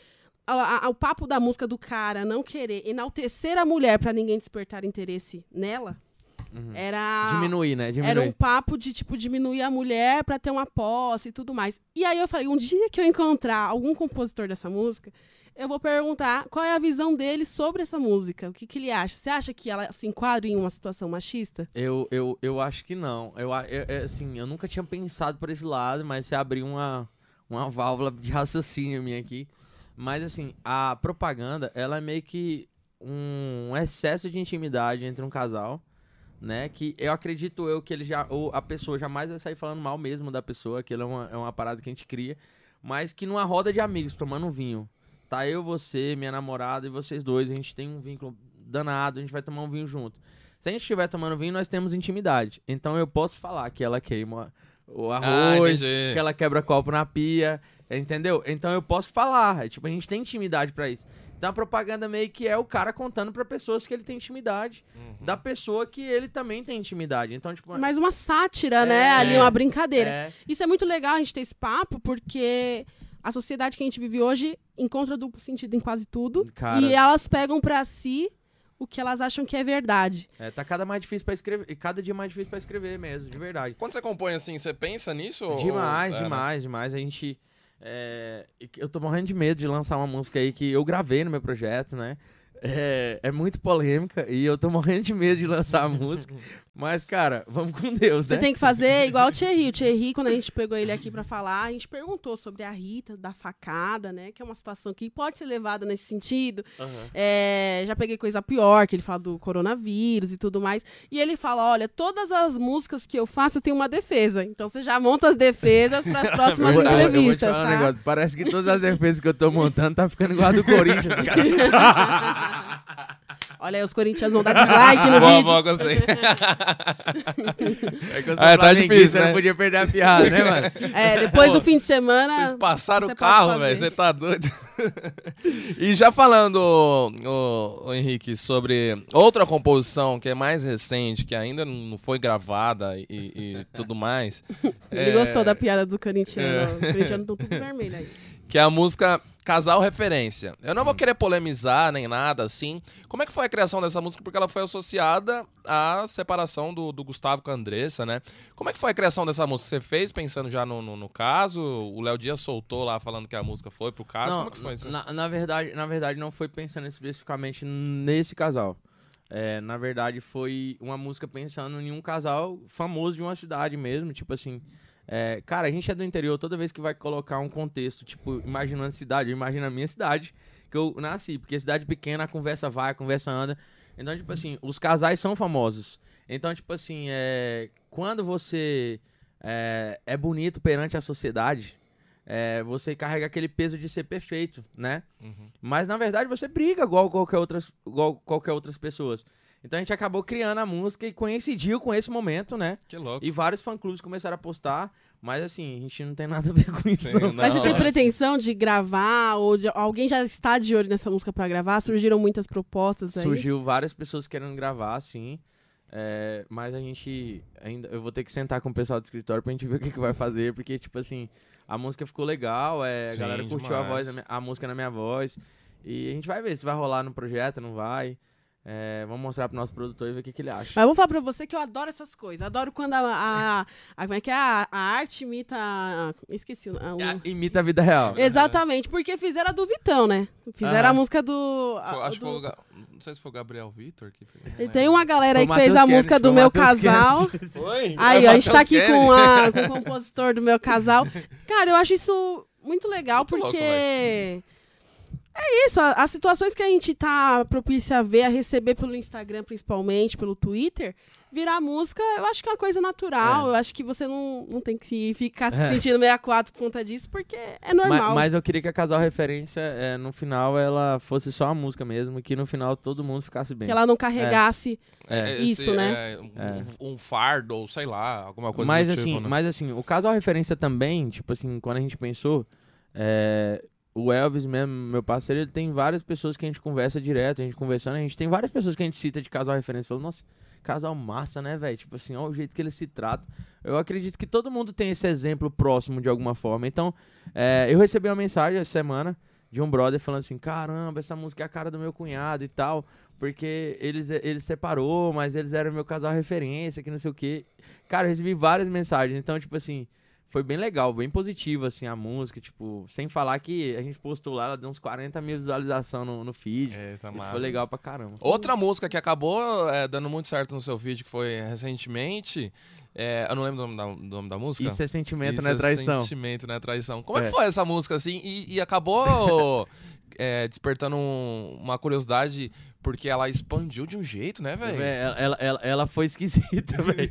a- a- o papo da música do cara não querer enaltecer a mulher pra ninguém despertar interesse nela Uhum. era Diminuir, né? Diminuir. era um papo de, tipo, diminuir a mulher pra ter uma posse e tudo mais. E aí eu falei, um dia que eu encontrar algum compositor dessa música, eu vou perguntar qual é a visão dele sobre essa música. O que, que ele acha? Você acha que ela se enquadra em uma situação machista? Eu, eu, eu acho que não. Eu, eu- é, assim, eu nunca tinha pensado por esse lado, mas você abriu uma, uma válvula de <laughs> raciocínio minha aqui. Mas assim, a propaganda, ela é meio que um excesso de intimidade entre um casal, né? Que eu acredito eu que ele já, ou a pessoa jamais vai sair falando mal mesmo da pessoa, aquilo é uma, é uma parada que a gente cria, mas que numa roda de amigos, tomando vinho, tá eu, você, minha namorada e vocês dois, a gente tem um vínculo danado, a gente vai tomar um vinho junto. Se a gente estiver tomando vinho, nós temos intimidade. Então eu posso falar que ela queima o Ah, arroz, entendi. que ela quebra copo na pia, entendeu? Então eu posso falar. é, Tipo, a gente tem intimidade pra isso. Então a propaganda meio que é o cara contando pra pessoas que ele tem intimidade, Uhum. da pessoa que ele também tem intimidade. Então, tipo, Mais uma sátira, É, né? Ali, é. uma brincadeira. é, Isso é muito legal a gente ter esse papo, porque a sociedade que a gente vive hoje encontra duplo sentido em quase tudo. Cara. E elas pegam pra si o que elas acham que é verdade. é, tá cada mais difícil para escrever, e cada dia mais difícil pra escrever mesmo, de verdade. Quando você compõe assim, você pensa nisso? ou- Demais, ou- é, né? demais, demais. A gente. é, eu tô morrendo de medo de lançar uma música aí que eu gravei no meu projeto, né? É, é muito polêmica e eu tô <laughs> morrendo de medo de lançar a música. Mas, cara, <laughs> vamos com Deus, Você né? tem que fazer igual o Thierry. O Thierry, quando a gente pegou ele aqui pra falar, a gente perguntou sobre a Rita, da facada, né? Que é uma situação que pode ser levada nesse sentido. Aham. É, já peguei coisa pior, que ele fala do coronavírus e tudo mais. E ele fala: olha, todas as músicas que eu faço eu tenho uma defesa. Então você já monta as defesas para as <laughs> próximas Eu vou- eu vou te entrevistas, falar um tá? negócio, Parece que todas as defesas que eu tô montando tá ficando igual a do Corinthians, cara. <laughs> Olha aí, os corintianos vão dar dislike no <laughs> Boa, vídeo. boa, gostei. <laughs> É que eu sou Ah, tá difícil, né? não podia perder a piada, né, mano? É, depois Pô, do fim de semana. Vocês passaram você o carro, velho. Você tá doido. <laughs> e já falando, ô, ô, Henrique, sobre outra composição que é mais recente, que ainda não foi gravada e, e tudo mais. Ele é, gostou da piada do corintiano. É. Os corintianos estão tudo vermelho aí. Que é a música Casal Referência. Eu não vou querer polemizar nem nada assim. Como é que foi a criação dessa música? Porque ela foi associada à separação do, do Gustavo com a Andressa, né? Como é que foi a criação dessa música? Você fez pensando já no, no, no caso? O Léo Dias soltou lá falando que a música foi pro caso? Não, Como é que foi isso? Na, na verdade, na verdade, não foi pensando especificamente nesse casal. É, na verdade, foi uma música pensando em um casal famoso de uma cidade mesmo. Tipo assim, é, cara, a gente é do interior, toda vez que vai colocar um contexto, tipo, imaginando cidade, eu imagino a minha cidade, que eu nasci, porque cidade pequena, a conversa vai, a conversa anda. Então, tipo assim, os casais são famosos. Então, tipo assim, é, quando você é, é bonito perante a sociedade, é, você carrega aquele peso de ser perfeito, né? Uhum. Mas na verdade você briga igual qualquer outras, igual qualquer outras pessoas. Então a gente acabou criando a música e coincidiu com esse momento, né? Que louco. E vários fã-clubes começaram a postar, mas assim, a gente não tem nada a ver com isso, Sim, não. não. Mas você tem é. pretensão de gravar? Ou de- alguém já está de olho nessa música pra gravar? Surgiram muitas propostas aí? Surgiu várias pessoas querendo gravar, sim. É, mas a gente ainda. Eu vou ter que sentar com o pessoal do escritório pra gente ver o que, que vai fazer, porque, tipo assim, a música ficou legal, é, a Sim, galera curtiu a, demais. voz, da minha- a música na minha voz. E a gente vai ver se vai rolar no projeto, não vai. É, vamos mostrar pro nosso produtor e ver o que, que ele acha. Mas eu vou falar pra você que eu adoro essas coisas. Adoro quando a. a, a- como é que é? A, a arte imita. a- esqueci o. a- o- Ah, Imita a vida real. Exatamente, porque fizeram a do Vitão, né? Fizeram Aham. a música do. a- Foi- acho que do- foi o Não sei se foi o Gabriel Vitor que fez. E tem uma galera aí Foi que fez a Matheus música Kennedy, do meu Matheus casal. <laughs> Foi? Aí, ó, a gente tá aqui com, a, com o compositor do meu casal. <laughs> Cara, eu acho isso muito legal Muito louco, porque Isso, as situações que a gente tá propícia a ver, a receber pelo Instagram, principalmente, pelo Twitter, virar música, eu acho que é uma coisa natural. É. Eu acho que você não, não tem que ficar se É. sentindo meio a quatro por conta disso, porque é Ma- normal. Mas, eu queria que a casal referência, é, no final, ela fosse só a música mesmo, que no final todo mundo ficasse bem. que ela não carregasse. É. Esse Isso, né? é um, É. um fardo, ou sei lá, alguma coisa mas do assim, tipo, né? mas assim, o casal referência também, tipo assim, quando a gente pensou, é, o Elvis mesmo, meu parceiro, ele tem várias pessoas que a gente conversa direto, a gente conversando, a gente tem várias pessoas que a gente cita de casal referência, falou, nossa, casal massa, né, velho? Tipo assim, olha o jeito que eles se tratam. Eu acredito que todo mundo tem esse exemplo próximo de alguma forma. Então, é, eu recebi uma mensagem essa semana de um brother falando assim, caramba, essa música é a cara do meu cunhado e tal, porque eles, ele separou, mas eles eram meu casal referência, que não sei o quê. Cara, eu recebi várias mensagens, então, tipo assim, foi bem legal, bem positivo, assim, a música, tipo, sem falar que a gente postou lá, ela deu uns 40 mil visualizações no, no feed. É, tá Isso massa. foi legal pra caramba. Outra música que acabou é, dando muito certo no seu vídeo, que foi recentemente. é, eu não lembro o nome da, do nome da música. Isso é sentimento, Isso não é é traição. Sentimento, não é traição. Como é, É. que foi essa música, assim? E, e acabou <laughs> é, despertando um- uma curiosidade, porque ela expandiu de um jeito, né, velho? Ela, ela, ela, foi <laughs> esquisita, velho.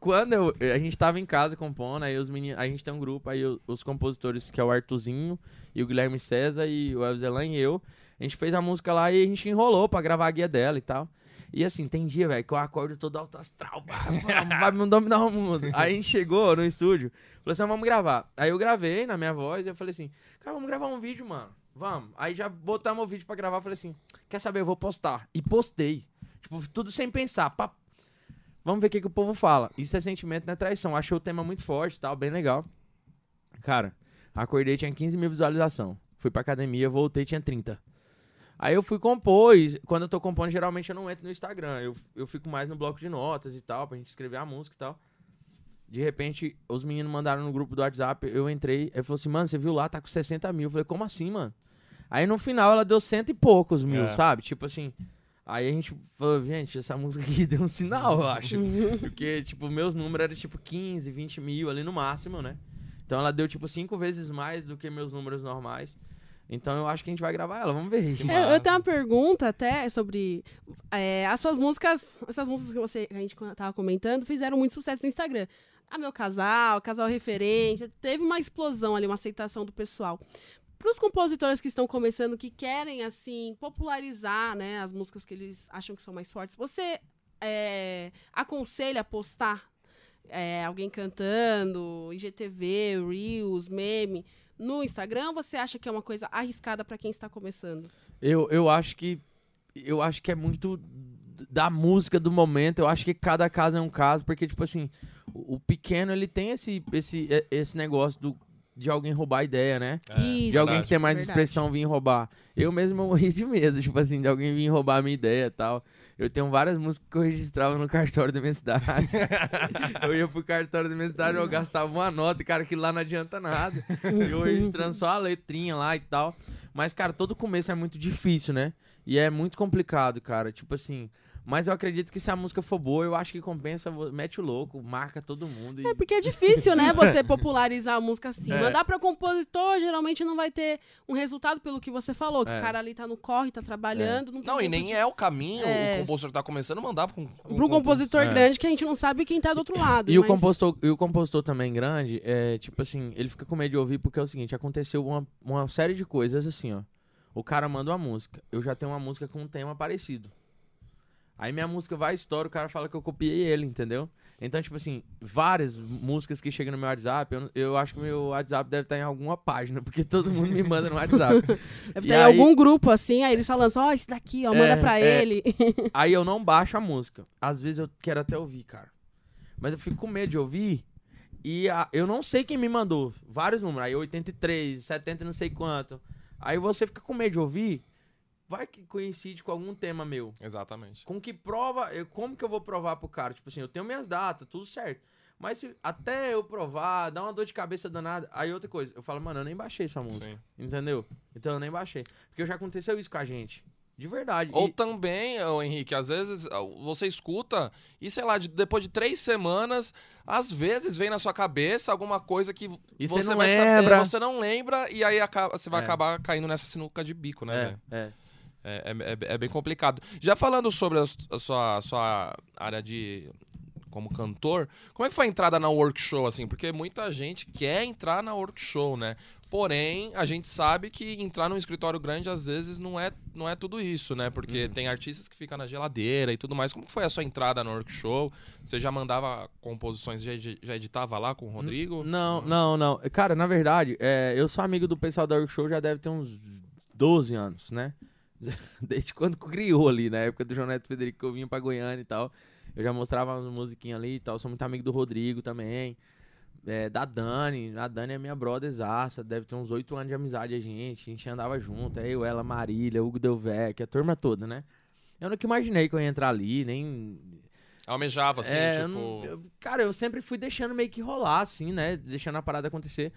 Quando eu, a gente tava em casa compondo, aí os meninos. A gente tem um grupo, aí o- os compositores, que é o Artuzinho, e o Guilherme César, e o Elvis Elan e eu. A gente fez a música lá e a gente enrolou pra gravar a guia dela e tal. E assim, tem dia, velho, que eu acordo todo alto astral. <laughs> Vai me dominar o mundo. Aí a gente chegou no estúdio, falou assim: "Ah, vamos gravar. Aí eu gravei na minha voz e eu falei assim: cara, vamos gravar um vídeo, mano. Vamos. Aí já botamos o vídeo pra gravar. Falei assim: quer saber? Eu vou postar. E postei. Tipo, tudo sem pensar. pá. Vamos ver o que, que o povo fala. Isso é sentimento, não é traição. Achei o tema muito forte tal, bem legal. Cara, acordei, tinha 15 mil visualização. Fui pra academia, voltei, tinha 30. Aí eu fui compor, e quando eu tô compondo, geralmente eu não entro no Instagram. Eu, eu fico mais no bloco de notas e tal, pra gente escrever a música e tal. De repente, os meninos mandaram no grupo do WhatsApp, eu entrei, aí falou assim, mano, você viu lá, tá com 60 mil. Eu falei, como assim, mano? Aí no final ela deu cento e poucos mil, É. sabe? Tipo assim. Aí a gente falou, gente, essa música aqui <laughs> deu um sinal, eu acho. <laughs> Porque, tipo, meus números eram tipo 15, 20 mil ali no máximo, né? Então ela deu tipo cinco vezes mais do que meus números normais. Então eu acho que a gente vai gravar ela, vamos ver. É, <laughs> eu tenho uma pergunta até sobre é, as suas músicas, essas músicas que você, que a gente tava comentando, fizeram muito sucesso no Instagram. A Meu Casal, Casal Referência, teve uma explosão ali, uma aceitação do pessoal. Para os compositores que estão começando, que querem, assim, popularizar, né, as músicas que eles acham que são mais fortes, você é, aconselha postar é, alguém cantando, IGTV, Reels, meme, no Instagram, você acha que é uma coisa arriscada para quem está começando? Eu, eu acho que. Eu acho que é muito da música do momento. Eu acho que cada caso é um caso, porque, tipo assim, o, o pequeno ele tem esse, esse, e- esse negócio do, de alguém roubar a ideia, né? É, Isso. De alguém que tem mais Verdade. expressão vir roubar. Eu mesmo morri de medo, tipo assim, de alguém vir roubar a minha ideia e tal. Eu tenho várias músicas que eu registrava no <laughs> cartório da minha cidade. <laughs> eu ia pro cartório da minha cidade, eu gastava uma nota e, cara, aquilo lá não adianta nada. eu registrando só a letrinha lá e tal. Mas, cara, todo começo é muito difícil, né? E é muito complicado, cara. Tipo assim. Mas eu acredito que se a música for boa, eu acho que compensa, mete o louco, marca todo mundo. E... É porque é difícil, né, <laughs> você popularizar a música assim. É. Mandar pra compositor geralmente não vai ter um resultado pelo que você falou, que É. o cara ali tá no corre, tá trabalhando. Não, tem Não, e nem de- é o caminho, É. o compositor tá começando a mandar pra um, Pro compositor É. grande que a gente não sabe quem tá do outro lado. E o, mas- compositor, e o compositor também grande, é tipo assim, ele fica com medo de ouvir porque é o seguinte, aconteceu uma, uma série de coisas assim, ó. O cara manda uma música, eu já tenho uma música com um tema parecido. Aí minha música vai estoura, o cara fala que eu copiei ele, entendeu? Então, tipo assim, várias músicas que chegam no meu WhatsApp, eu, eu acho que meu WhatsApp deve estar em alguma página, <laughs> porque todo mundo me manda no WhatsApp. <laughs> Deve E ter aí- algum grupo assim, aí eles falam assim, ó, esse daqui, ó, manda É, pra é. ele. <laughs> Aí eu não baixo a música. Às vezes eu quero até ouvir, cara. Mas eu fico com medo de ouvir. E a- eu não sei quem me mandou. Vários números. Aí 83, 70 não sei quanto. Aí você fica com medo de ouvir. Vai que coincide com algum tema meu. Exatamente. Com que prova. eu- como que eu vou provar pro cara? Tipo assim, eu tenho minhas datas, tudo certo. Mas se até eu provar, dá uma dor de cabeça danada. Aí outra coisa, eu falo, mano, eu nem baixei sua música. Sim. Entendeu? Então eu nem baixei. Porque já aconteceu isso com a gente. De verdade. Ou E- também, ô, Henrique, às vezes ah, você escuta e, sei lá, de- depois de três semanas, às vezes vem na sua cabeça alguma coisa que E você não vai saber- lembra. você não lembra e aí acaba- você vai É. acabar caindo nessa sinuca de bico, né? é, é. É, é, é- é bem complicado. Já falando sobre a, sua, a sua área de como cantor, como é que foi a entrada na workshop, assim? Porque muita gente quer entrar na workshop, né? Porém, a gente sabe que entrar num escritório grande, às vezes, não é, não é tudo isso, né? Porque Uhum. tem artistas que ficam na geladeira e tudo mais. Como foi a sua entrada no workshop? Você já mandava composições, já, já editava lá com o Rodrigo? Não, não, não. Cara, na verdade, é, eu sou amigo do pessoal da Workshop já deve ter uns 12 anos, né? <laughs> Desde quando criou ali, na época do João Neto Federico, que eu vinha pra Goiânia e tal. Eu já mostrava umas musiquinhas ali e tal. Sou muito amigo do Rodrigo também. É, da Dani. A Dani é minha brotherzaça. Deve ter uns 8 anos de amizade a gente. A gente andava junto. Aí eu, ela, Marília, Hugo Delvec, a turma toda, né? Eu nunca imaginei que eu ia entrar ali, nem Almejava, assim, é, eu tipo... não- eu- cara, eu sempre fui deixando meio que rolar, assim, né? Deixando a parada acontecer.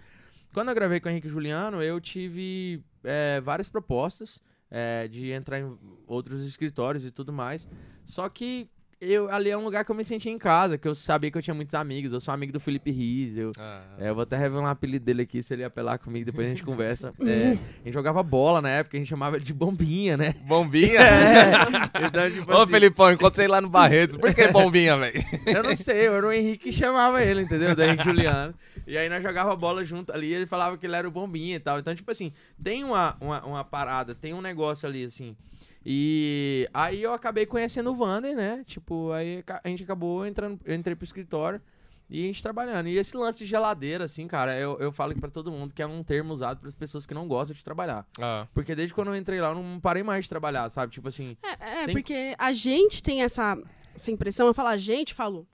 Quando eu gravei com o Henrique Juliano, eu tive é, várias propostas é, de entrar em outros escritórios e tudo mais. Só que eu, ali é um lugar que eu me sentia em casa, que eu sabia que eu tinha muitos amigos. Eu sou amigo do Felipe Riz, eu, Ah, é, eu vou até revelar um apelido dele aqui, se ele apelar comigo, depois a gente <laughs> conversa. <laughs> É, a gente jogava bola na época, a gente chamava ele de bombinha, né? Bombinha? <laughs> É, então, tipo Ô, assim, Felipão, encontrei lá no Barretos. Por que bombinha, velho? Eu não sei, eu era o Henrique que chamava ele, entendeu? Da Henrique Juliano. E aí nós jogava bola junto ali, ele falava que ele era o bombinha e tal. Então, tipo assim, tem uma, uma, uma parada, tem um negócio ali, assim. E aí eu acabei conhecendo o Vander, né? Tipo, aí a gente acabou entrando, eu entrei pro escritório e a gente trabalhando. E esse lance de geladeira, assim, cara, eu, eu falo pra todo mundo que é um termo usado para as pessoas que não gostam de trabalhar. Ah, Porque desde quando eu entrei lá, eu não parei mais de trabalhar, sabe? Tipo assim, É, é, Tem- porque a gente tem essa, essa impressão, eu falo a gente, falo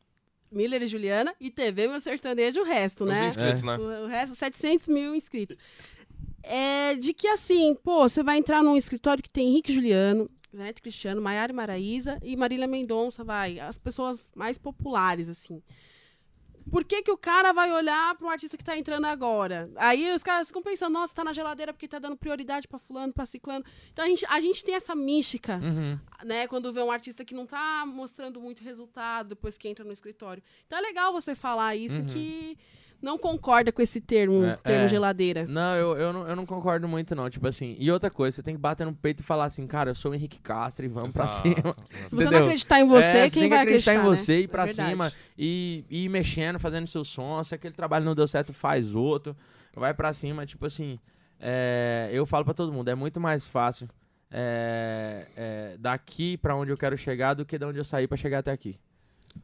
Miller e Juliana, e TV Meu Sertanejo, o resto, os né? inscritos, né? O, o resto, 700 mil inscritos. É de que assim, pô, você vai entrar num escritório que tem Henrique Juliano, Neto Cristiano, Maiara Maraísa e Marília Mendonça, vai, as pessoas mais populares, assim. Por que, que o cara vai olhar para um artista que tá entrando agora? Aí os caras ficam pensando, nossa, tá na geladeira porque tá dando prioridade para fulano, para ciclano. Então a gente, a gente tem essa mística uhum. né, quando vê um artista que não tá mostrando muito resultado depois que entra no escritório. Então é legal você falar isso Uhum. que não concorda com esse termo, É, termo é. geladeira. Não, eu, eu, não, eu não concordo muito, não. Tipo assim, e outra coisa, você tem que bater no peito e falar assim, cara, eu sou o Henrique Castro e vamos pra Exato, cima. exato. Se você não acreditar em você, É, quem tem que vai acreditar acreditar em né? você, ir É pra cima e, e ir mexendo, fazendo seu som. Se aquele trabalho não deu certo, faz outro. Vai pra cima, tipo assim. é, eu falo pra todo mundo, é muito mais fácil é, é, daqui pra onde eu quero chegar do que de onde eu saí pra chegar até aqui.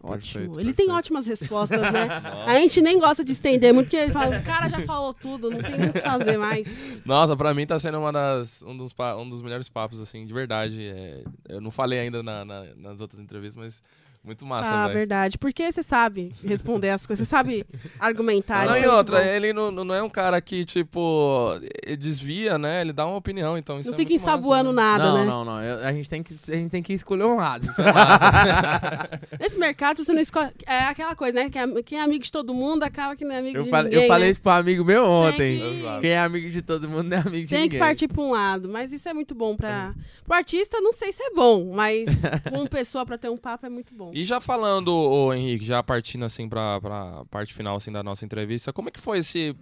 Ótimo. Perfeito, Ele tem perfeito. ótimas respostas, né? <laughs> Nossa. A gente nem gosta de estender muito, porque ele fala, o cara já falou tudo, não tem o que fazer mais. Nossa, pra mim tá sendo uma das, um, dos, um dos melhores papos, assim, de verdade. É, eu não falei ainda na- na- nas outras entrevistas, mas muito massa, ah, velho. verdade. Porque você sabe responder as coisas, você sabe argumentar. Não, isso é e outra, bom. ele não, não é um cara que, tipo, desvia, né? Ele dá uma opinião, então isso Não é fica ensaboando né? nada, não, né? não, não. eu- a, gente tem que, a gente tem que escolher um lado. Isso é <laughs> massa. Nesse mercado, você não escolhe. É aquela coisa, né? Que é- quem é amigo de todo mundo acaba que não é amigo eu de falei, ninguém. eu falei né? isso pro amigo meu ontem. Tem que-. Quem é amigo de todo mundo não é amigo de Tem ninguém. que partir pra um lado, mas isso é muito bom pra. Pro artista, não sei se é bom, mas com uma pessoa pra ter um papo é muito bom. E já falando, ô, Henrique, já partindo assim pra, pra parte final assim, da nossa entrevista, como é que foi esse.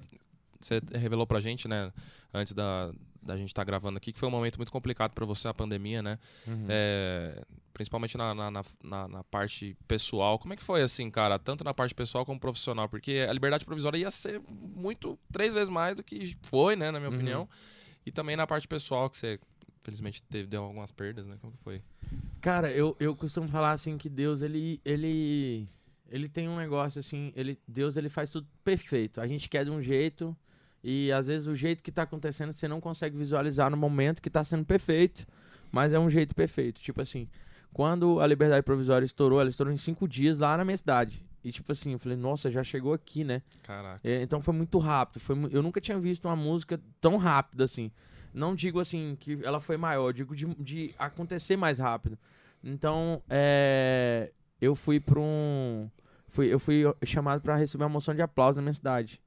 Você revelou pra gente, né, antes da, da gente estar gravando aqui, que foi um momento muito complicado pra você, a pandemia, né? Uhum. É, principalmente na, na, na- na- na parte pessoal. Como é que foi assim, cara? Tanto na parte pessoal como profissional? Porque a liberdade provisória ia ser muito, três vezes mais do que foi, né, na minha Uhum. opinião. E também na parte pessoal, que você, felizmente, teve, deu algumas perdas, né? Como que foi? Cara, eu, eu costumo falar assim que Deus, ele, ele, ele tem um negócio assim, ele, Deus, ele faz tudo perfeito. A gente quer de um jeito e às vezes o jeito que tá acontecendo você não consegue visualizar no momento que tá sendo perfeito, mas é um jeito perfeito. Tipo assim, quando a liberdade provisória estourou, ela estourou em cinco dias lá na minha cidade. E tipo assim, eu falei, nossa, já chegou aqui, né? Caraca. É, então foi muito rápido. Foi, eu nunca tinha visto uma música tão rápida assim. Não digo assim que ela foi maior, digo de, de acontecer mais rápido. Então, é, eu fui pra um. Fui, eu fui chamado pra receber uma moção de aplauso na minha cidade.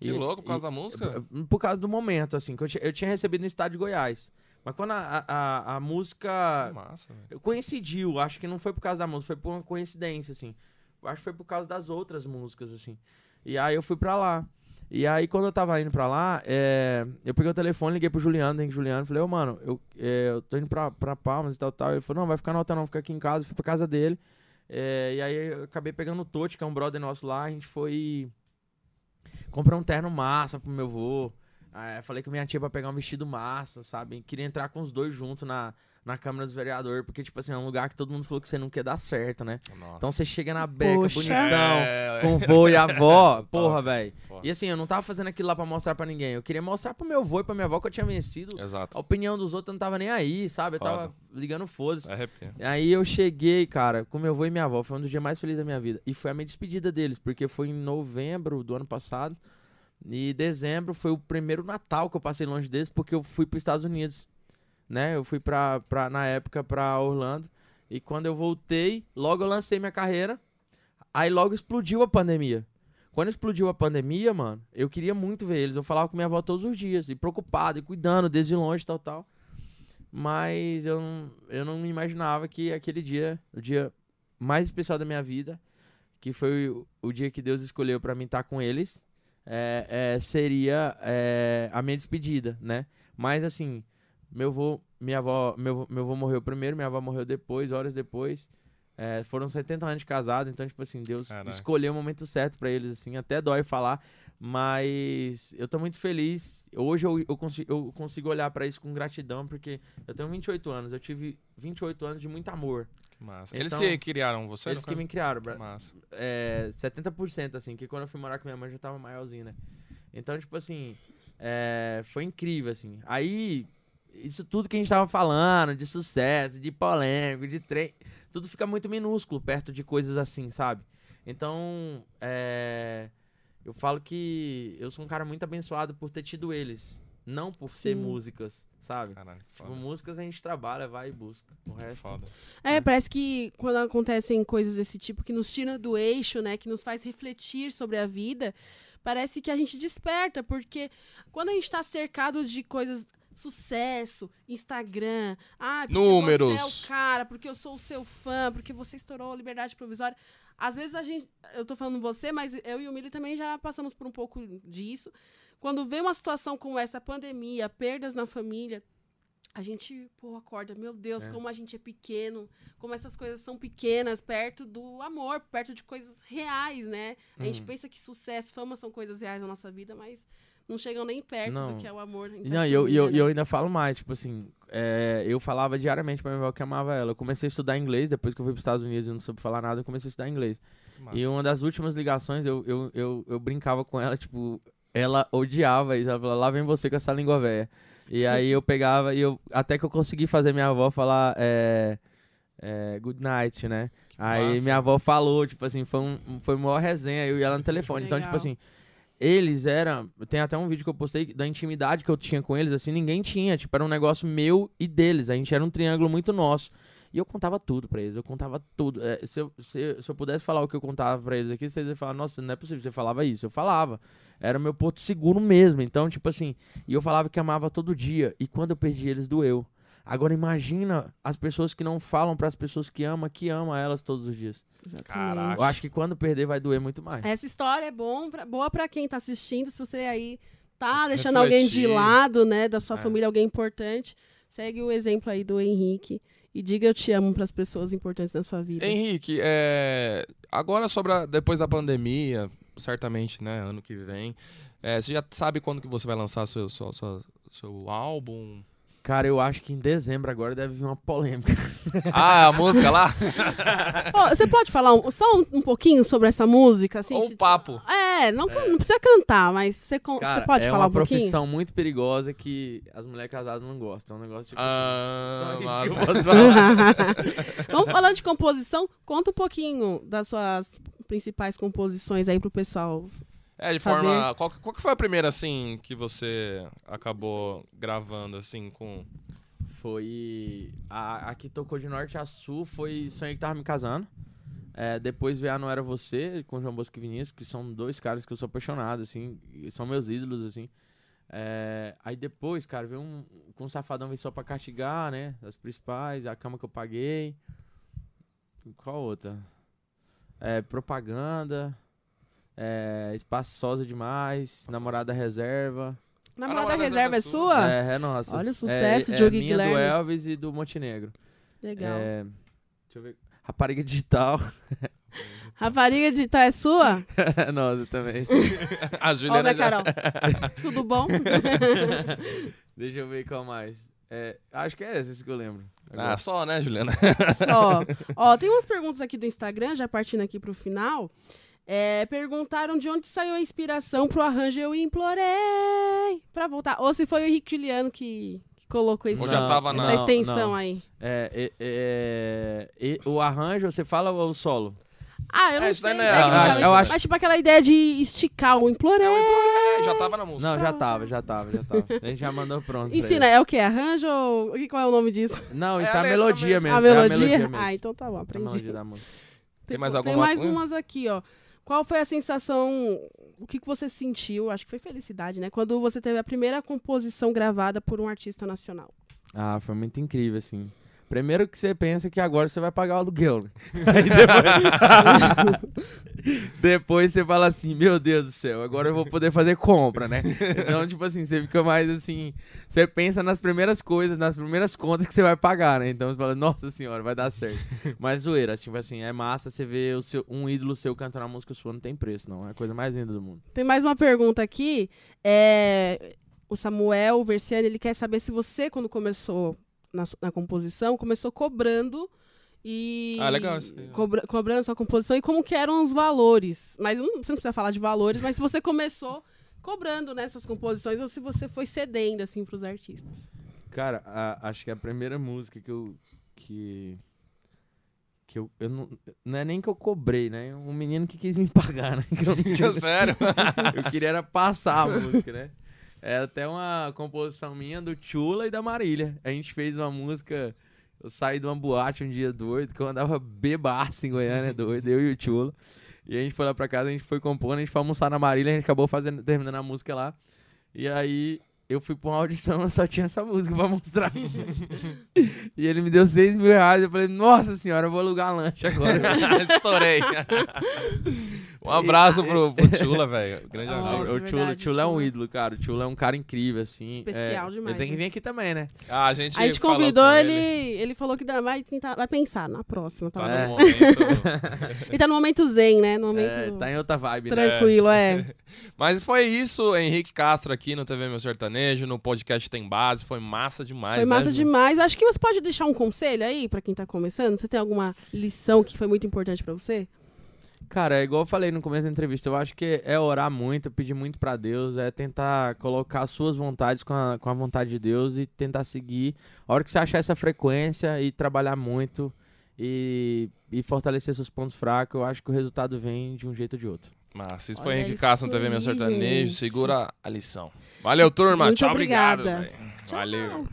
Que E- louco, por causa e- da música? Por causa do momento, assim, que eu, eu tinha recebido no estado de Goiás. Mas quando a, a, a música Massa, velho. coincidiu, acho que não foi por causa da música, foi por uma coincidência, assim. Eu acho que foi por causa das outras músicas, assim. E aí eu fui pra lá. E aí, quando eu tava indo pra lá, é, eu peguei o telefone, liguei pro Juliano, Henrique Juliano, falei, ô, mano, eu, é, eu tô indo pra, pra Palmas e tal, tal. Ele falou, não, vai ficar no hotel não, fica aqui em casa. Fui pra casa dele. É, e aí eu acabei pegando o Totti, que é um brother nosso lá, a gente foi... Comprei um terno massa pro meu vô. Falei com minha tia pra pegar um vestido massa, sabe? Queria entrar com os dois juntos na, na Câmara dos Vereadores, porque, tipo assim, é um lugar que todo mundo falou que você não quer dar certo, né? Nossa. Então você chega na beca, Poxa. bonitão, É, com o vô e a avó, <laughs> porra, velho. E assim, eu não tava fazendo aquilo lá pra mostrar pra ninguém. Eu queria mostrar pro meu vô e pra minha avó que eu tinha vencido. Exato. A opinião dos outros eu não tava nem aí, sabe? Eu tava Foda. ligando foda-se. Aí eu cheguei, cara, com meu avô e minha avó. Foi um dos dias mais felizes da minha vida. E foi a minha despedida deles, porque foi em novembro do ano passado. E dezembro foi o primeiro Natal que eu passei longe deles, porque eu fui pros Estados Unidos. Né? Eu fui pra, pra, na época pra Orlando. E quando eu voltei, logo eu lancei minha carreira. Aí logo explodiu a pandemia. Quando explodiu a pandemia, mano, eu queria muito ver eles. Eu falava com minha avó todos os dias, e preocupado, e cuidando desde longe, tal, tal. Mas eu não, eu não imaginava que aquele dia, o dia mais especial da minha vida, que foi o, o dia que Deus escolheu pra mim estar com eles, é, é, seria é, a minha despedida, né? Mas assim, meu avô, minha avó, meu, meu avô morreu primeiro, minha avó morreu depois, horas depois. É, foram 70 anos de casado, então, tipo assim, Deus Caraca. escolheu o momento certo pra eles, assim, até dói falar, mas eu tô muito feliz. Hoje eu, eu, consigo, eu consigo olhar pra isso com gratidão, porque eu tenho 28 anos, eu tive 28 anos de muito amor. Que massa. Eles Então, que criaram você? Eles que me caso? criaram, Que bra- massa. é, 70%, assim, que quando eu fui morar com minha mãe já tava maiorzinho, né? Então, tipo assim, é, foi incrível, assim. Aí, isso tudo que a gente tava falando, de sucesso, de polêmico, de trem, tudo fica muito minúsculo perto de coisas assim, sabe? Então, é, eu falo que eu sou um cara muito abençoado por ter tido eles, não por ter Sim. músicas, sabe? Caralho, Tipo, foda. músicas a gente trabalha, vai e busca. O resto. Foda. É, parece que quando acontecem coisas desse tipo que nos tira do eixo, né, que nos faz refletir sobre a vida, parece que a gente desperta, porque quando a gente tá cercado de coisas sucesso, Instagram, ah, porque Números. você é o cara, porque eu sou o seu fã, porque você estourou a liberdade provisória. Às vezes a gente, eu tô falando você, mas eu e o Mili também já passamos por um pouco disso. Quando vem uma situação como essa, pandemia, perdas na família, a gente, pô, acorda, meu Deus, É. como a gente é pequeno, como essas coisas são pequenas, perto do amor, perto de coisas reais, né? A gente Uhum. pensa que sucesso, fama são coisas reais na nossa vida, mas não chegam nem perto Não. do que é o amor. Não, e eu, e eu, e eu ainda falo mais, tipo assim, é, eu falava diariamente pra minha avó que amava ela. Eu comecei a estudar inglês, depois que eu fui pros Estados Unidos e não soube falar nada, eu comecei a estudar inglês. Massa. E uma das últimas ligações, eu, eu, eu, eu brincava com ela, tipo, ela odiava isso. Ela falava, lá vem você com essa língua velha. E <laughs> aí eu pegava e eu. Até que eu consegui fazer minha avó falar é, é, good night, né? Que Aí massa. minha avó falou, tipo assim, foi, um, foi uma maior resenha, eu e ela no telefone. Então, tipo assim, eles eram. Tem até um vídeo que eu postei da intimidade que eu tinha com eles, assim, ninguém tinha. Tipo, era um negócio meu e deles. A gente era um triângulo muito nosso. E eu contava tudo pra eles, eu contava tudo. É, se, eu, se, se eu pudesse falar o que eu contava pra eles aqui, vocês iam falar, nossa, não é possível, você falava isso. Eu falava. Era meu porto seguro mesmo. Então, tipo assim, e eu falava que amava todo dia. E quando eu perdi eles, doeu. Agora imagina as pessoas que não falam pras pessoas que amam, que amam elas todos os dias. Exatamente. Caraca. Eu acho que quando perder vai doer muito mais. Essa história é bom pra- boa pra quem tá assistindo, se você aí tá deixando alguém de Refletir. lado, né, da sua É. família, alguém importante, segue o exemplo aí do Henrique e diga eu te amo pras pessoas importantes na sua vida. Henrique, é, agora sobre a- depois da pandemia, certamente, né, ano que vem, é, você já sabe quando que você vai lançar seu, seu, seu, seu álbum? Cara, eu acho que em dezembro agora deve vir uma polêmica. <laughs> Ah, a música lá? <laughs> Ô, você pode falar um- só um, um pouquinho sobre essa música? Assim, Ou se- o papo? É, não, can- não precisa cantar, mas você, con- você Cara, pode é falar uma um pouquinho? profissão muito perigosa que as mulheres casadas não gostam. É um negócio tipo assim. Ah, Só isso que eu posso falar. <laughs> Vamos falando de composição, conta um pouquinho das suas principais composições aí pro pessoal. É, de Saber. forma. Qual, que- qual que foi a primeira, assim, que você acabou gravando, assim, com. Foi. A, a que tocou de norte a sul foi Sonhei que Tava Me Casando. É, depois veio a Não Era Você, com João Bosco e Vinícius, que são dois caras que eu sou apaixonado, assim, e são meus ídolos, assim. É, aí depois, cara, veio um. Com um safadão veio só pra castigar, né? As principais, a cama que eu paguei. Qual outra? É, propaganda. É, espaçosa demais. Nossa, namorada reserva. Namorada namorada reserva é é sua? sua? É, é nossa. Olha o sucesso, é, Diogo é minha do Guilherme. Elvis e do Montenegro. Legal. É, deixa eu ver. Rapariga digital. <laughs> Rapariga tá é sua? <laughs> nossa, também. <laughs> A Juliana minha já... Carol. Tudo bom? Deixa eu ver qual mais. É, acho que é esse que eu lembro. Ah, Agora. só, né, Juliana? ó, ó, tem umas perguntas aqui do Instagram, já partindo aqui pro final. É, perguntaram de onde saiu a inspiração pro arranjo Eu Implorei pra voltar. Ou se foi o Henrique Juliano que, que colocou esse, tava essa na- extensão não. aí. É, é, é, e- o arranjo, você fala ou o solo? Ah, eu não É, isso sei. não é eu acho- Mas tipo aquela ideia de esticar o Implorei. É, já tava na música. Não, já tava, já tava, já tava. <laughs> A gente já mandou pronto. Ensina, é o que? Arranjo ou... o que- Qual é o nome disso? Não, isso É é, a a melodia mesmo. mesmo. a é melodia? mesmo. ah, então tá bom, É a aprendi. melodia da música. Tem mais Tem alguma mais coisa? umas aqui, ó. Qual foi a sensação, o que, que você sentiu, acho que foi felicidade, né? Quando você teve a primeira composição gravada por um artista nacional. Ah, foi muito incrível, assim. Primeiro que você pensa que agora você vai pagar o aluguel. né? <laughs> Depois... <laughs> depois você fala assim, meu Deus do céu, agora eu vou poder fazer compra, né? Então, tipo assim, você fica mais assim... Você pensa nas primeiras coisas, nas primeiras contas que você vai pagar, né? Então você fala, nossa senhora, vai dar certo. Mas zoeira, tipo assim, é massa você ver o seu, um ídolo seu cantando a música sua, não tem preço, não. É a coisa mais linda do mundo. Tem mais uma pergunta aqui. É, o Samuel Versiani, ele quer saber se você, quando começou na, na composição, começou cobrando e... Ah, legal isso aí. cobra- cobrando sua composição e como que eram os valores. Mas não, você não precisa falar de valores, mas se você começou cobrando, né, suas composições ou se você foi cedendo, assim, pros artistas. Cara, a- acho que a primeira música que eu. Que. Que eu, eu não. Não é nem que eu cobrei, né? Um menino que quis me <laughs> pagar, né? Que eu não <laughs> tinha. Sério? <laughs> eu queria era passar a música, né? Era até uma composição minha do Chula e da Marília. A gente fez uma música. Eu saí de uma boate um dia doido, que eu andava bebaço em Goiânia, <laughs> doido, eu e o Chula. E a gente foi lá pra casa, a gente foi compondo, a gente foi almoçar na Marília, a gente acabou fazendo, terminando a música lá. E aí eu fui pra uma audição, <laughs> eu só tinha essa música pra mostrar. <laughs> e ele me deu 6 mil reais. Eu falei, nossa senhora, eu vou alugar lanche agora. Estourei. Um abraço pro, pro Chula, velho. Grande <laughs> amigo. o é Chula, verdade, Chula é um ídolo, cara. O Chula é um cara incrível, assim. Especial é, demais, Ele tem que né? vir aqui também, né? Ah, a gente, A gente convidou com ele, ele falou que dá- vai tentar, vai pensar na próxima, Tá talvez. É. no momento. Ele <laughs> tá no momento zen, né? No momento É, tá em outra vibe, né? tranquilo, é. <laughs> Mas foi isso, Henrique Castro aqui no TV Meu Sertanejo, no podcast Tem Base. Foi massa demais, Foi massa né, demais. Acho que você pode deixar um conselho aí pra quem tá começando. Você tem alguma lição que foi muito importante pra você? Cara, é igual eu falei no começo da entrevista, eu acho que é orar muito, pedir muito pra Deus, é tentar colocar as suas vontades com a, com a vontade de Deus e tentar seguir. A hora que você achar essa frequência e trabalhar muito e, e fortalecer seus pontos fracos, eu acho que o resultado vem de um jeito ou de outro. Massa, isso foi Henrique Castro no TV Meu Sertanejo. gente. Segura a lição. Valeu, turma. Muito Tchau, obrigado. obrigada. velho. Tchau. Valeu.